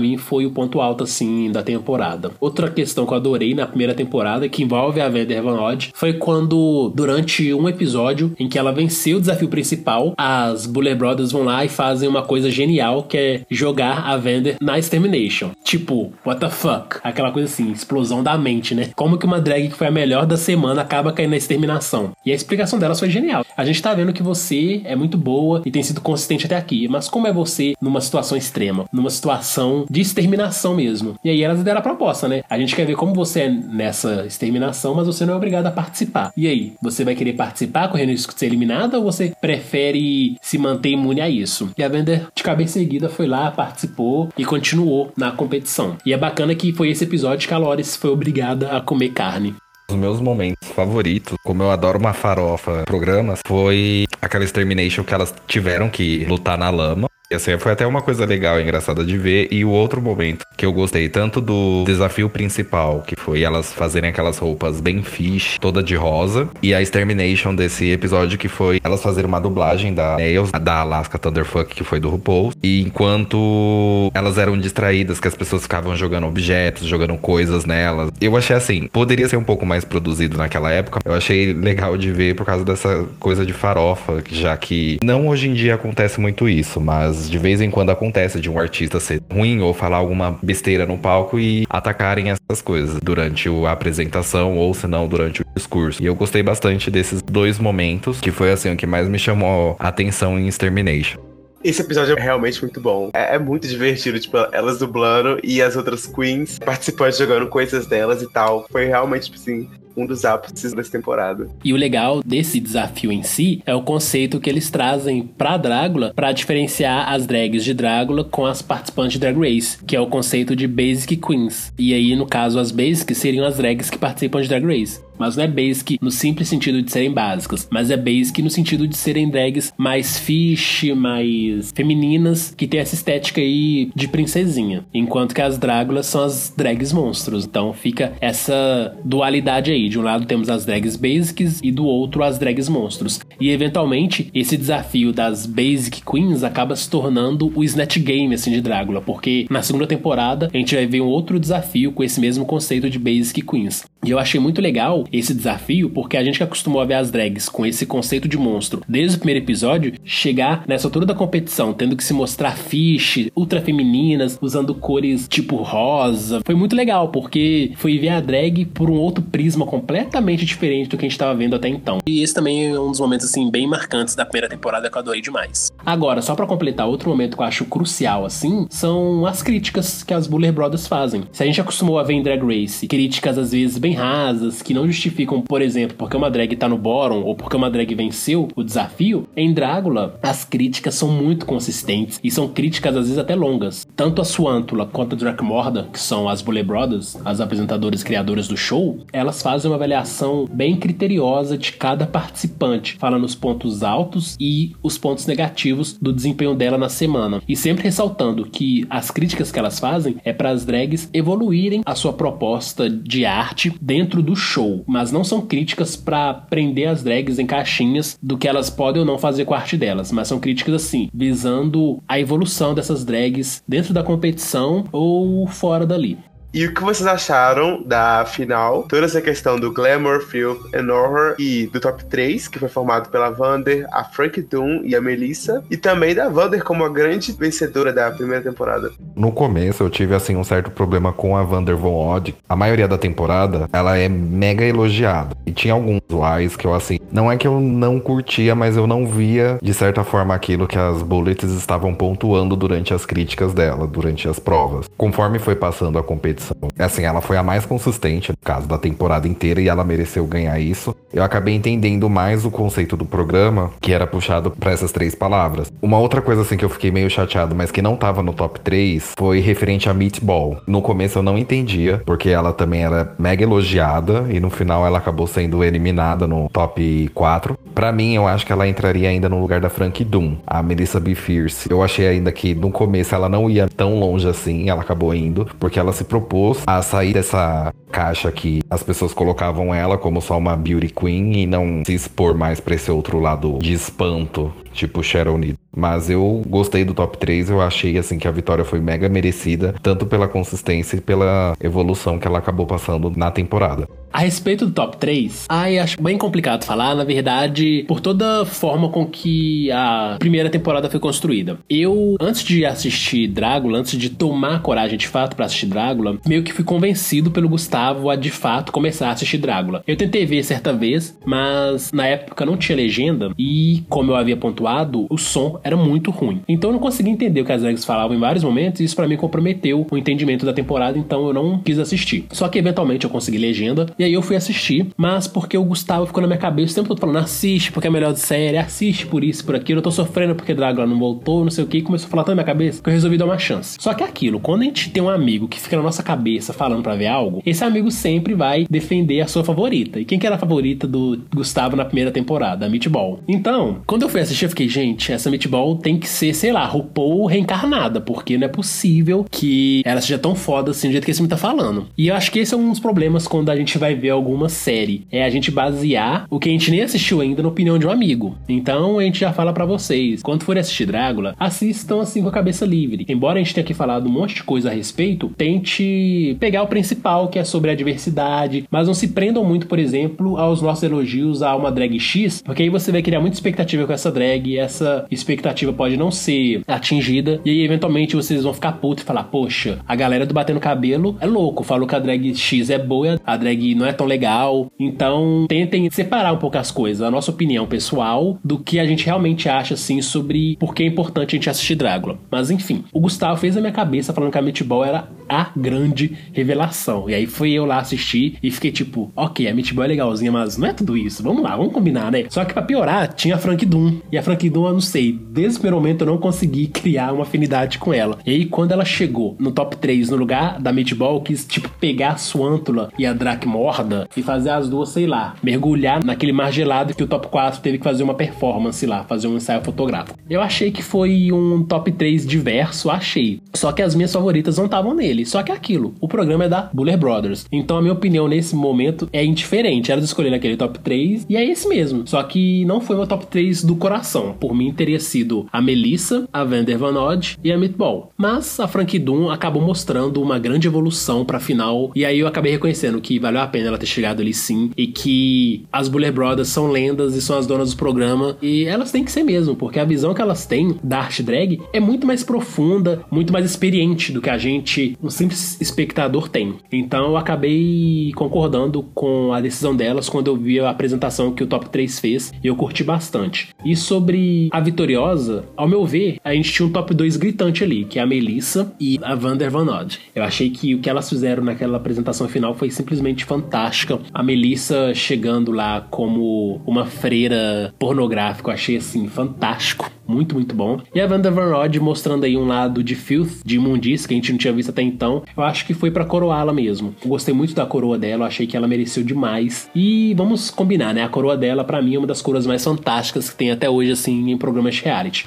mim foi o ponto alto assim da temporada. Outra questão que eu adorei na primeira temporada que envolve a Vander Van Odd foi quando durante um episódio em que ela venceu o desafio principal, as Buller Brothers vão lá e fazem uma coisa genial que é jogar a Vander na Extermination. Tipo, what the fuck? Aquela coisa assim, explosão da mente, né? Como que uma drag que foi a melhor da semana acaba caindo na exterminação? E a explicação dela foi genial. A gente tá vendo que você é muito boa e tem sido consistente até aqui, mas como é você numa situação extrema? Numa situação de exterminação mesmo. E aí elas deram a proposta, né? A gente quer ver como você é nessa exterminação, mas você não é obrigado a participar. E aí, você vai querer participar correndo risco de ser eliminada ou você prefere se manter imune a isso? E a Vender, de cabeça erguida, foi lá, participou e continuou na competição. E é bacana que foi esse episódio que a Loris foi obrigada a comer carne. Os meus momentos favoritos, como eu adoro uma farofa programas, foi aquela Extermination que elas tiveram que lutar na lama. E assim, foi até uma coisa legal e engraçada de ver. E o outro momento que eu gostei tanto do desafio principal, que foi elas fazerem aquelas roupas bem fish, toda de rosa, e a extermination desse episódio que foi elas fazerem uma dublagem da Nails, da Alaska Thunderfuck, que foi do RuPaul. E enquanto elas eram distraídas, que as pessoas ficavam jogando objetos, jogando coisas nelas, eu achei assim, poderia ser um pouco mais produzido naquela época. Eu achei legal de ver por causa dessa coisa de farofa, já que não hoje em dia acontece muito isso, mas de vez em quando acontece de um artista ser ruim ou falar alguma besteira no palco e atacarem essas coisas durante a apresentação ou se não durante o discurso. E eu gostei bastante desses dois momentos, que foi assim o que mais me chamou a atenção em Extermination. Esse episódio é realmente muito bom. É, é, muito divertido, tipo, elas dublando e as outras queens participando, jogando coisas delas e tal. Foi realmente, tipo assim, um dos ápices dessa temporada. E o legal desse desafio em si é o conceito que eles trazem pra Drácula para diferenciar as drags de Drácula com as participantes de Drag Race, que é o conceito de Basic Queens. E aí, no caso, as Basic seriam as drags que participam de Drag Race mas não é basic no simples sentido de serem básicas, mas é basic no sentido de serem drags mais fish, mais femininas, que tem essa estética aí de princesinha, enquanto que as Dráculas são as drags monstros. Então fica essa dualidade aí. De um lado temos as drags basics e do outro as drags monstros. E eventualmente esse desafio das basic queens acaba se tornando o Snatch Game assim de Drácula, porque na segunda temporada a gente vai ver um outro desafio com esse mesmo conceito de basic queens. E eu achei muito legal esse desafio, porque a gente que acostumou a ver as drags com esse conceito de monstro desde o primeiro episódio, chegar nessa altura da competição, tendo que se mostrar fish, ultra femininas, usando cores tipo rosa, foi muito legal, porque foi ver a drag por um outro prisma completamente diferente do que a gente estava vendo até então. E esse também é um dos momentos, assim, bem marcantes da primeira temporada que eu adorei demais. Agora, só para completar outro momento que eu acho crucial assim, são as críticas que as Buller Brothers fazem. Se a gente acostumou a ver em Drag Race críticas às vezes bem rasas, que não justificam, por exemplo, porque uma drag tá no bottom ou porque uma drag venceu o desafio, em Drácula as críticas são muito consistentes e são críticas às vezes até longas. Tanto a Suantula quanto a Dracmorda, que são as Buller Brothers, as apresentadoras criadoras do show, elas fazem uma avaliação bem criteriosa de cada participante, falando os pontos altos e os pontos negativos do desempenho dela na semana. E sempre ressaltando que as críticas que elas fazem é para as drags evoluírem a sua proposta de arte dentro do show, mas não são críticas para prender as drags em caixinhas do que elas podem ou não fazer com a arte delas, mas são críticas assim, visando a evolução dessas drags dentro da competição ou fora dali. E o que vocês acharam da final? Toda essa questão do Glamour, Filth and Horror e do top 3, que foi formado pela Vander, a Frank Doom e a Melissa. E também da Vander como a grande vencedora da primeira temporada. No começo eu tive assim um certo problema com a Vander Von Odd. A maioria da temporada ela é mega elogiada. E tinha alguns uais que eu assim, não é que eu não curtia, mas eu não via de certa forma aquilo que as Bullets estavam pontuando durante as críticas dela, durante as provas. Conforme foi passando a competição edição. Assim, ela foi a mais consistente, no caso da temporada inteira, e ela mereceu ganhar isso. Eu acabei entendendo mais o conceito do programa, que era puxado para essas três palavras. Uma outra coisa, assim, que eu fiquei meio chateado, mas que não tava no top 3, foi referente a Meatball. No começo eu não entendia, porque ela também era mega elogiada, e no final ela acabou sendo eliminada no top 4. Para mim, eu acho que ela entraria ainda no lugar da Frank Doom, a Melissa B. Fierce. Eu achei ainda que no começo ela não ia tão longe assim, ela acabou indo, porque ela se propôs propôs a sair dessa caixa que as pessoas colocavam ela como só uma beauty queen e não se expor mais para esse outro lado de espanto, tipo Sharon Needle. Mas eu gostei do top 3, eu achei assim que a vitória foi mega merecida, tanto pela consistência e pela evolução que ela acabou passando na temporada. A respeito do top 3, ai, acho bem complicado falar, na verdade, por toda a forma com que a primeira temporada foi construída. Eu, antes de assistir Drácula, antes de tomar coragem de fato para assistir Drácula, meio que fui convencido pelo Gustavo a de fato começar a assistir Drácula. Eu tentei ver certa vez, mas na época não tinha legenda e, como eu havia pontuado, o som era muito ruim. Então eu não consegui entender o que as drags falavam em vários momentos e isso para mim comprometeu o entendimento da temporada, então eu não quis assistir. Só que eventualmente eu consegui legenda e aí eu fui assistir, mas porque o Gustavo ficou na minha cabeça o tempo todo falando: assiste porque é melhor de série, assiste por isso, por aquilo, eu tô sofrendo porque Drácula não voltou, não sei o que, começou a falar tanto na minha cabeça que eu resolvi dar uma chance. Só que é aquilo, quando a gente tem um amigo que fica na nossa cabeça falando para ver algo, esse amigo sempre vai defender a sua favorita. E quem que era a favorita do Gustavo na primeira temporada? A Meatball. Então, quando eu fui assistir, eu fiquei, gente, essa Meatball tem que ser, sei lá, RuPaul reencarnada, porque não é possível que ela seja tão foda assim do jeito que esse me tá falando. E eu acho que esse é um dos problemas quando a gente vai ver algum alguma série. É a gente basear o que a gente nem assistiu ainda na opinião de um amigo. Então a gente já fala para vocês, quando forem assistir Drácula, assistam assim com a cabeça livre. Embora a gente tenha aqui falado um monte de coisa a respeito, tente pegar o principal, que é sobre a diversidade, mas não se prendam muito, por exemplo, aos nossos elogios a uma drag X, porque aí você vai criar muita expectativa com essa drag essa expectativa pode não ser atingida, e aí eventualmente vocês vão ficar putos e falar: Poxa, a galera do Batendo Cabelo é louco, falou que a drag X é boa, a drag não é tão legal. Então, tentem separar um pouco as coisas, a nossa opinião pessoal, do que a gente realmente acha, assim, sobre por que é importante a gente assistir Drácula. Mas, enfim, o Gustavo fez a minha cabeça falando que a Meatball era a grande revelação. E aí fui eu lá assistir e fiquei tipo, ok, a Meatball é legalzinha, mas não é tudo isso. Vamos lá, vamos combinar, né? Só que pra piorar, tinha a Frank Doom. E a Frank Doom, eu não sei, desde o primeiro momento eu não consegui criar uma afinidade com ela. E aí, quando ela chegou no top 3, no lugar da Meatball, eu quis, tipo, pegar a Suântula e a Dracmorda e fazer as duas, sei lá, mergulhar naquele mar gelado que o top 4 teve que fazer uma performance lá, fazer um ensaio fotográfico. Eu achei que foi um top 3 diverso, achei. Só que as minhas favoritas não estavam nele. Só que é aquilo, o programa é da Buller Brothers. Então a minha opinião nesse momento é indiferente. Elas escolheram aquele top 3 e é esse mesmo. Só que não foi meu top 3 do coração. Por mim teria sido a Melissa, a Vander Van Odd e a Meatball. Mas a Frank Doom acabou mostrando uma grande evolução pra final. E aí eu acabei reconhecendo que valeu a pena ela ter chegado ali sim, e que as Buller Brothers são lendas e são as donas do programa, e elas têm que ser mesmo, porque a visão que elas têm da arte drag é muito mais profunda, muito mais experiente do que a gente, um simples espectador, tem. Então eu acabei concordando com a decisão delas quando eu vi a apresentação que o Top 3 fez, e eu curti bastante. E sobre a Vitoriosa, maravilhosa, ao meu ver, a gente tinha um top 2 gritante ali, que é a Melissa e a Vander Van Odd. Eu achei que o que elas fizeram naquela apresentação final foi simplesmente fantástica. A Melissa chegando lá como uma freira pornográfica, eu achei assim fantástico muito, muito bom. E a Wanda Van Rod mostrando aí um lado de filth, de imundícia, que a gente não tinha visto até então. Eu acho que foi para coroá-la mesmo. Gostei muito da coroa dela, achei que ela mereceu demais. E vamos combinar, né? A coroa dela, para mim, é uma das coroas mais fantásticas que tem até hoje, assim, em programas de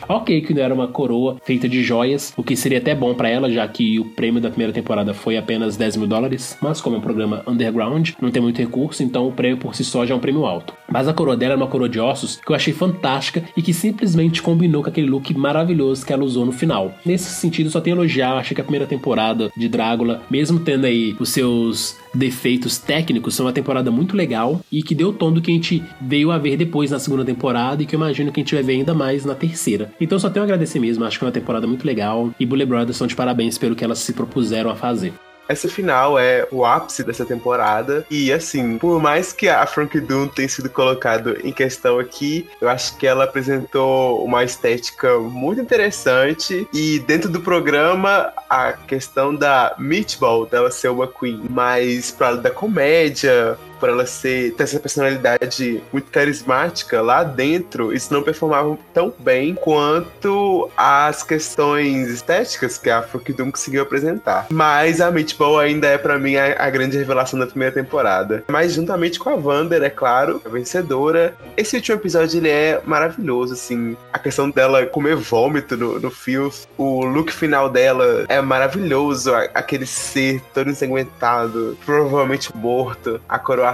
Ok, que não era uma coroa feita de joias, o que seria até bom para ela, já que o prêmio da primeira temporada foi apenas 10 mil dólares. Mas como é um programa underground, não tem muito recurso, então o prêmio por si só já é um prêmio alto. Mas a coroa dela é uma coroa de ossos que eu achei fantástica e que simplesmente combinou com aquele look maravilhoso que ela usou no final. Nesse sentido, só tenho a elogiar. Achei que a primeira temporada de Drácula, mesmo tendo aí os seus defeitos técnicos, são uma temporada muito legal e que deu o tom do que a gente veio a ver depois na segunda temporada e que eu imagino que a gente vai ver ainda mais na terceira. Então só tenho a agradecer mesmo, acho que é uma temporada muito legal e Bully Brothers são de parabéns pelo que elas se propuseram a fazer. Essa final é o ápice dessa temporada. E assim, por mais que a Frank Doom tenha sido colocado em questão aqui, eu acho que ela apresentou uma estética muito interessante. E dentro do programa, a questão da Meatball, dela ser uma queen mais para da comédia, por ela ser, ter essa personalidade muito carismática lá dentro, isso não performava tão bem quanto as questões estéticas que a Doom conseguiu apresentar. Mas a Meatball ainda é para mim a, a, grande revelação da primeira temporada. Mas juntamente com a Wander, é claro, a vencedora. Esse último episódio ele é maravilhoso, assim. A questão dela comer vômito no, no Filth, o look final dela é maravilhoso, aquele ser todo ensanguentado, provavelmente morto, a coroa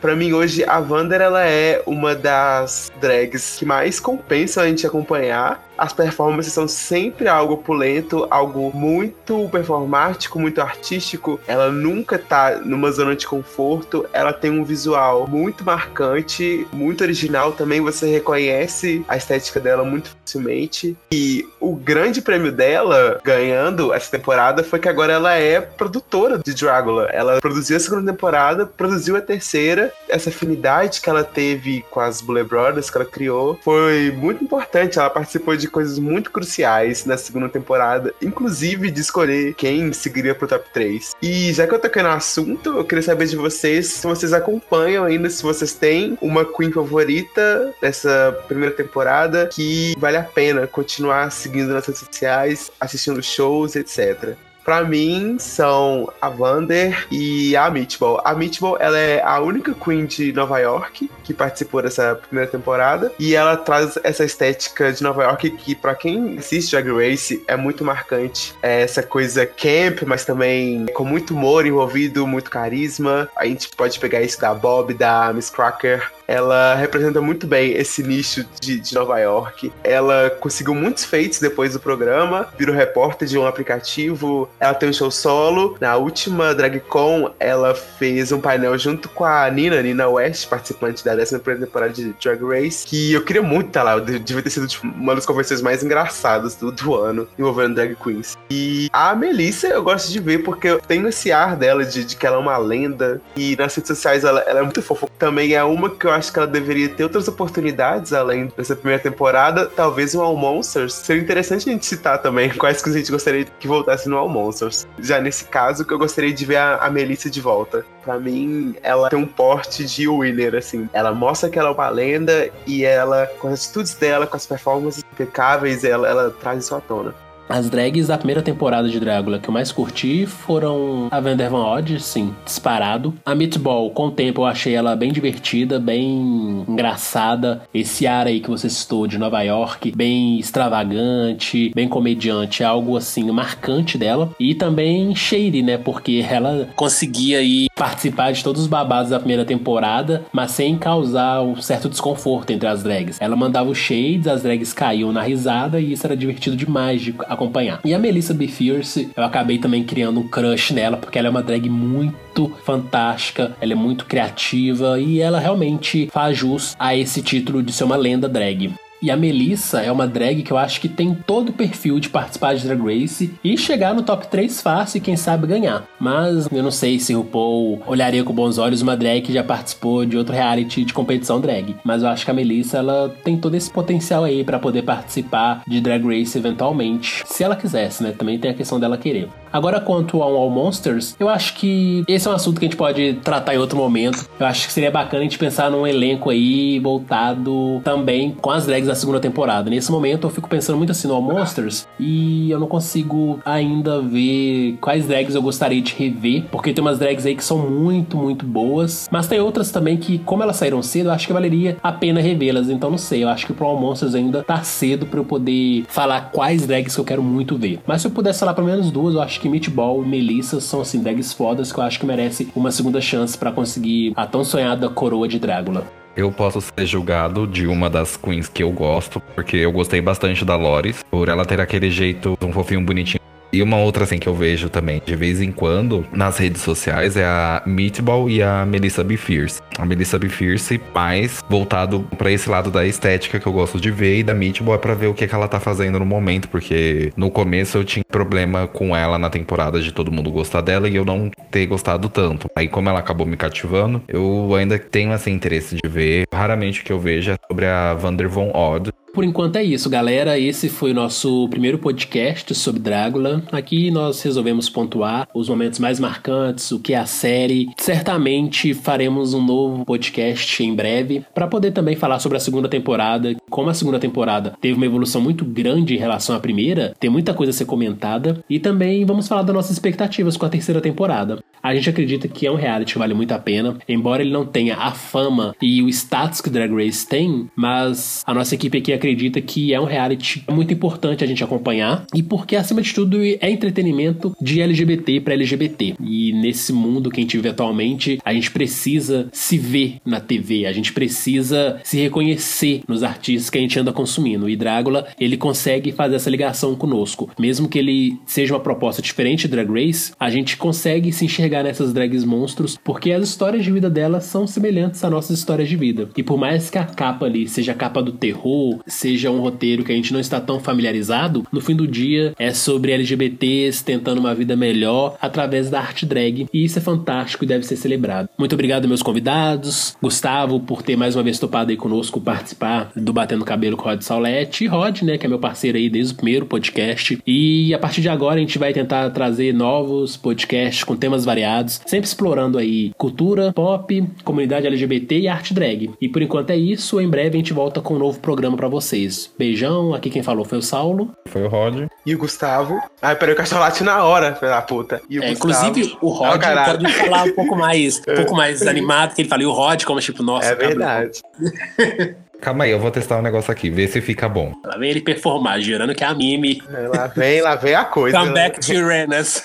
Para mim, hoje, a Wander ela é uma das drags que mais compensam a gente acompanhar as performances são sempre algo opulento, algo muito performático, muito artístico. Ela nunca tá numa zona de conforto. Ela tem um visual muito marcante, muito original também. Você reconhece a estética dela muito facilmente. E o grande prêmio dela, ganhando essa temporada, foi que agora ela é produtora de Dragula. Ela produziu a segunda temporada, produziu a terceira. Essa afinidade que ela teve com as Blue Brothers, que ela criou, foi muito importante. Ela participou de de coisas muito cruciais na segunda temporada, inclusive de escolher quem seguiria pro top 3. E já que eu toquei no assunto, eu queria saber de vocês se vocês acompanham ainda, se vocês têm uma Queen favorita dessa primeira temporada que vale a pena continuar seguindo nas redes sociais, assistindo shows, etc para mim são a Vander e a Meatball. A Meatball ela é a única queen de Nova York que participou dessa primeira temporada e ela traz essa estética de Nova York que para quem assiste Drag Race é muito marcante. É essa coisa camp, mas também com muito humor envolvido, muito carisma. A gente pode pegar isso da Bob, da Miss Cracker, ela representa muito bem esse nicho de, de, Nova York. Ela conseguiu muitos feitos depois do programa, virou repórter de um aplicativo. Ela tem um show solo. Na última DragCon, ela fez um painel junto com a Nina, Nina West, participante da décima primeira temporada de Drag Race, que eu queria muito estar lá. Devia ter sido tipo, uma das conversões mais engraçadas do, do ano envolvendo drag queens. E a Melissa eu gosto de ver porque eu tenho esse ar dela de, de que ela é uma lenda. E nas redes sociais ela, ela é muito fofa. Também é uma que eu acho que ela deveria ter outras oportunidades além dessa primeira temporada. Talvez um All Monsters. Seria interessante a gente citar também quais que a gente gostaria que voltasse no All Monsters. Já nesse caso, que eu gostaria de ver a, a Melissa de volta. Pra mim, ela tem um porte de winner, assim. Ela mostra que ela é uma lenda e ela, com as atitudes dela, com as performances impecáveis, ela, ela traz isso à tona. As drags da primeira temporada de Drácula que eu mais curti foram a Vander Van Odd, sim, disparado. A Meatball, com o tempo eu achei ela bem divertida, bem engraçada. Esse ar aí que você citou de Nova York, bem extravagante, bem comediante, algo assim marcante dela. E também Shady, né? Porque ela conseguia aí participar de todos os babados da primeira temporada, mas sem causar um certo desconforto entre as drags. Ela mandava os shades, as drags caíam na risada e isso era divertido demais de acompanhar. E a Melissa B. Fierce, eu acabei também criando um crush nela, porque ela é uma drag muito fantástica, ela é muito criativa e ela realmente faz jus a esse título de ser uma lenda drag. E a Melissa é uma drag que eu acho que tem todo o perfil de participar de Drag Race e chegar no top 3 fácil e quem sabe ganhar. Mas eu não sei se o Paul olharia com bons olhos uma drag que já participou de outro reality de competição drag. Mas eu acho que a Melissa ela tem todo esse potencial aí para poder participar de Drag Race eventualmente, se ela quisesse, né? Também tem a questão dela querer. Agora, quanto ao All Monsters, eu acho que esse é um assunto que a gente pode tratar em outro momento. Eu acho que seria bacana a gente pensar num elenco aí voltado também com as drags da segunda temporada. Nesse momento, eu fico pensando muito assim no All Monsters e eu não consigo ainda ver quais drags eu gostaria de rever, porque tem umas drags aí que são muito, muito boas, mas tem outras também que, como elas saíram cedo, eu acho que valeria a pena revê-las. Então, não sei, eu acho que pro All Monsters ainda tá cedo para eu poder falar quais drags que eu quero muito ver. Mas se eu pudesse falar pelo menos duas, eu acho que Meatball e Melissa são assim drags fodas que eu acho que merece uma segunda chance para conseguir a tão sonhada coroa de Drácula. Eu posso ser julgado de uma das queens que eu gosto, porque eu gostei bastante da Loris, por ela ter aquele jeito, um fofinho bonitinho e uma outra assim que eu vejo também de vez em quando nas redes sociais é a Meatball e a Melissa B. Fierce. A Melissa B. Fierce mais voltado para esse lado da estética que eu gosto de ver e da Meatball é para ver o que, que ela tá fazendo no momento, porque no começo eu tinha problema com ela na temporada de todo mundo gostar dela e eu não ter gostado tanto. Aí como ela acabou me cativando, eu ainda tenho assim interesse de ver. Raramente o que eu vejo é sobre a Vander Von Odd, por enquanto é isso, galera. Esse foi o nosso primeiro podcast sobre Drácula. Aqui nós resolvemos pontuar os momentos mais marcantes, o que é a série. Certamente faremos um novo podcast em breve para poder também falar sobre a segunda temporada. Como a segunda temporada teve uma evolução muito grande em relação à primeira, tem muita coisa a ser comentada. E também vamos falar das nossas expectativas com a terceira temporada. A gente acredita que é um reality que vale muito a pena, embora ele não tenha a fama e o status que Drag Race tem, mas a nossa equipe aqui acredita acredita que é um reality muito importante a gente acompanhar e porque, acima de tudo, é entretenimento de LGBT para LGBT. E nesse mundo que a gente vive atualmente, a gente precisa se ver na TV, a gente precisa se reconhecer nos artistas que a gente anda consumindo. E Drácula, ele consegue fazer essa ligação conosco. Mesmo que ele seja uma proposta diferente de Drag Race, a gente consegue se enxergar nessas drags monstros porque as histórias de vida delas são semelhantes às nossas histórias de vida. E por mais que a capa ali seja a capa do terror, seja um roteiro que a gente não está tão familiarizado, no fim do dia é sobre LGBTs tentando uma vida melhor através da arte drag. E isso é fantástico e deve ser celebrado. Muito obrigado, meus convidados. Gustavo, por ter mais uma vez topado aí conosco participar do Batendo Cabelo com Rod Saulete. E Rod, né, que é meu parceiro aí desde o primeiro podcast. E a partir de agora a gente vai tentar trazer novos podcasts com temas variados, sempre explorando aí cultura, pop, comunidade LGBT e arte drag. E por enquanto é isso. Em breve a gente volta com um novo programa para vocês vocês. Beijão, aqui quem falou foi o Saulo. Foi o Rod. E o Gustavo. Ai, peraí, o cachorro late na hora, da puta. E o é, Gustavo... Inclusive, o Rod oh, pode falar um pouco mais, um pouco mais animado, que ele falou, e o Rod, como tipo, nossa. É verdade. Calma aí, eu vou testar um negócio aqui, ver se fica bom. Lá vem ele performar, gerando que é a mime. É, lá vem, lá vem a coisa. Come back to Uranus.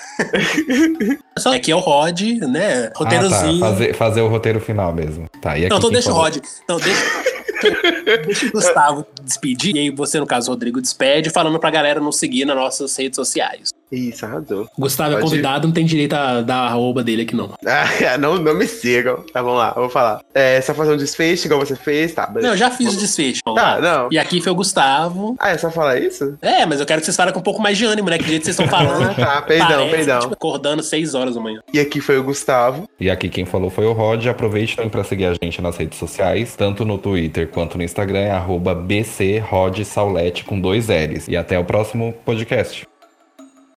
Só aqui é o Rod, né? Roteirozinho. Ah, tá. fazer, fazer o roteiro final mesmo. Tá, e aqui Não, então deixa o Rod. Então deixa. Deixa o Gustavo despedir, e aí você, no caso, Rodrigo, despede, falando pra galera nos seguir nas nossas redes sociais. Isso, arrasou. Gustavo é Pode... é convidado, não tem direito a dar a arroba dele aqui, não. Ah, não, não me sigam. Tá, vamos lá, eu vou falar. É, só fazer um desfecho, igual você fez, tá? Beleza. Não, eu já fiz o desfecho. Tá, não. E aqui foi o Gustavo. Ah, é só falar isso? É, mas eu quero que vocês falem com um pouco mais de ânimo, né? Que jeito vocês estão falando. ah, tá, perdão, parece, perdão. Tipo, acordando 6 horas da manhã. E aqui foi o Gustavo. E aqui quem falou foi o Rod. Aproveite também pra seguir a gente nas redes sociais, tanto no Twitter quanto no Instagram, é arroba com dois L's. E até o próximo podcast.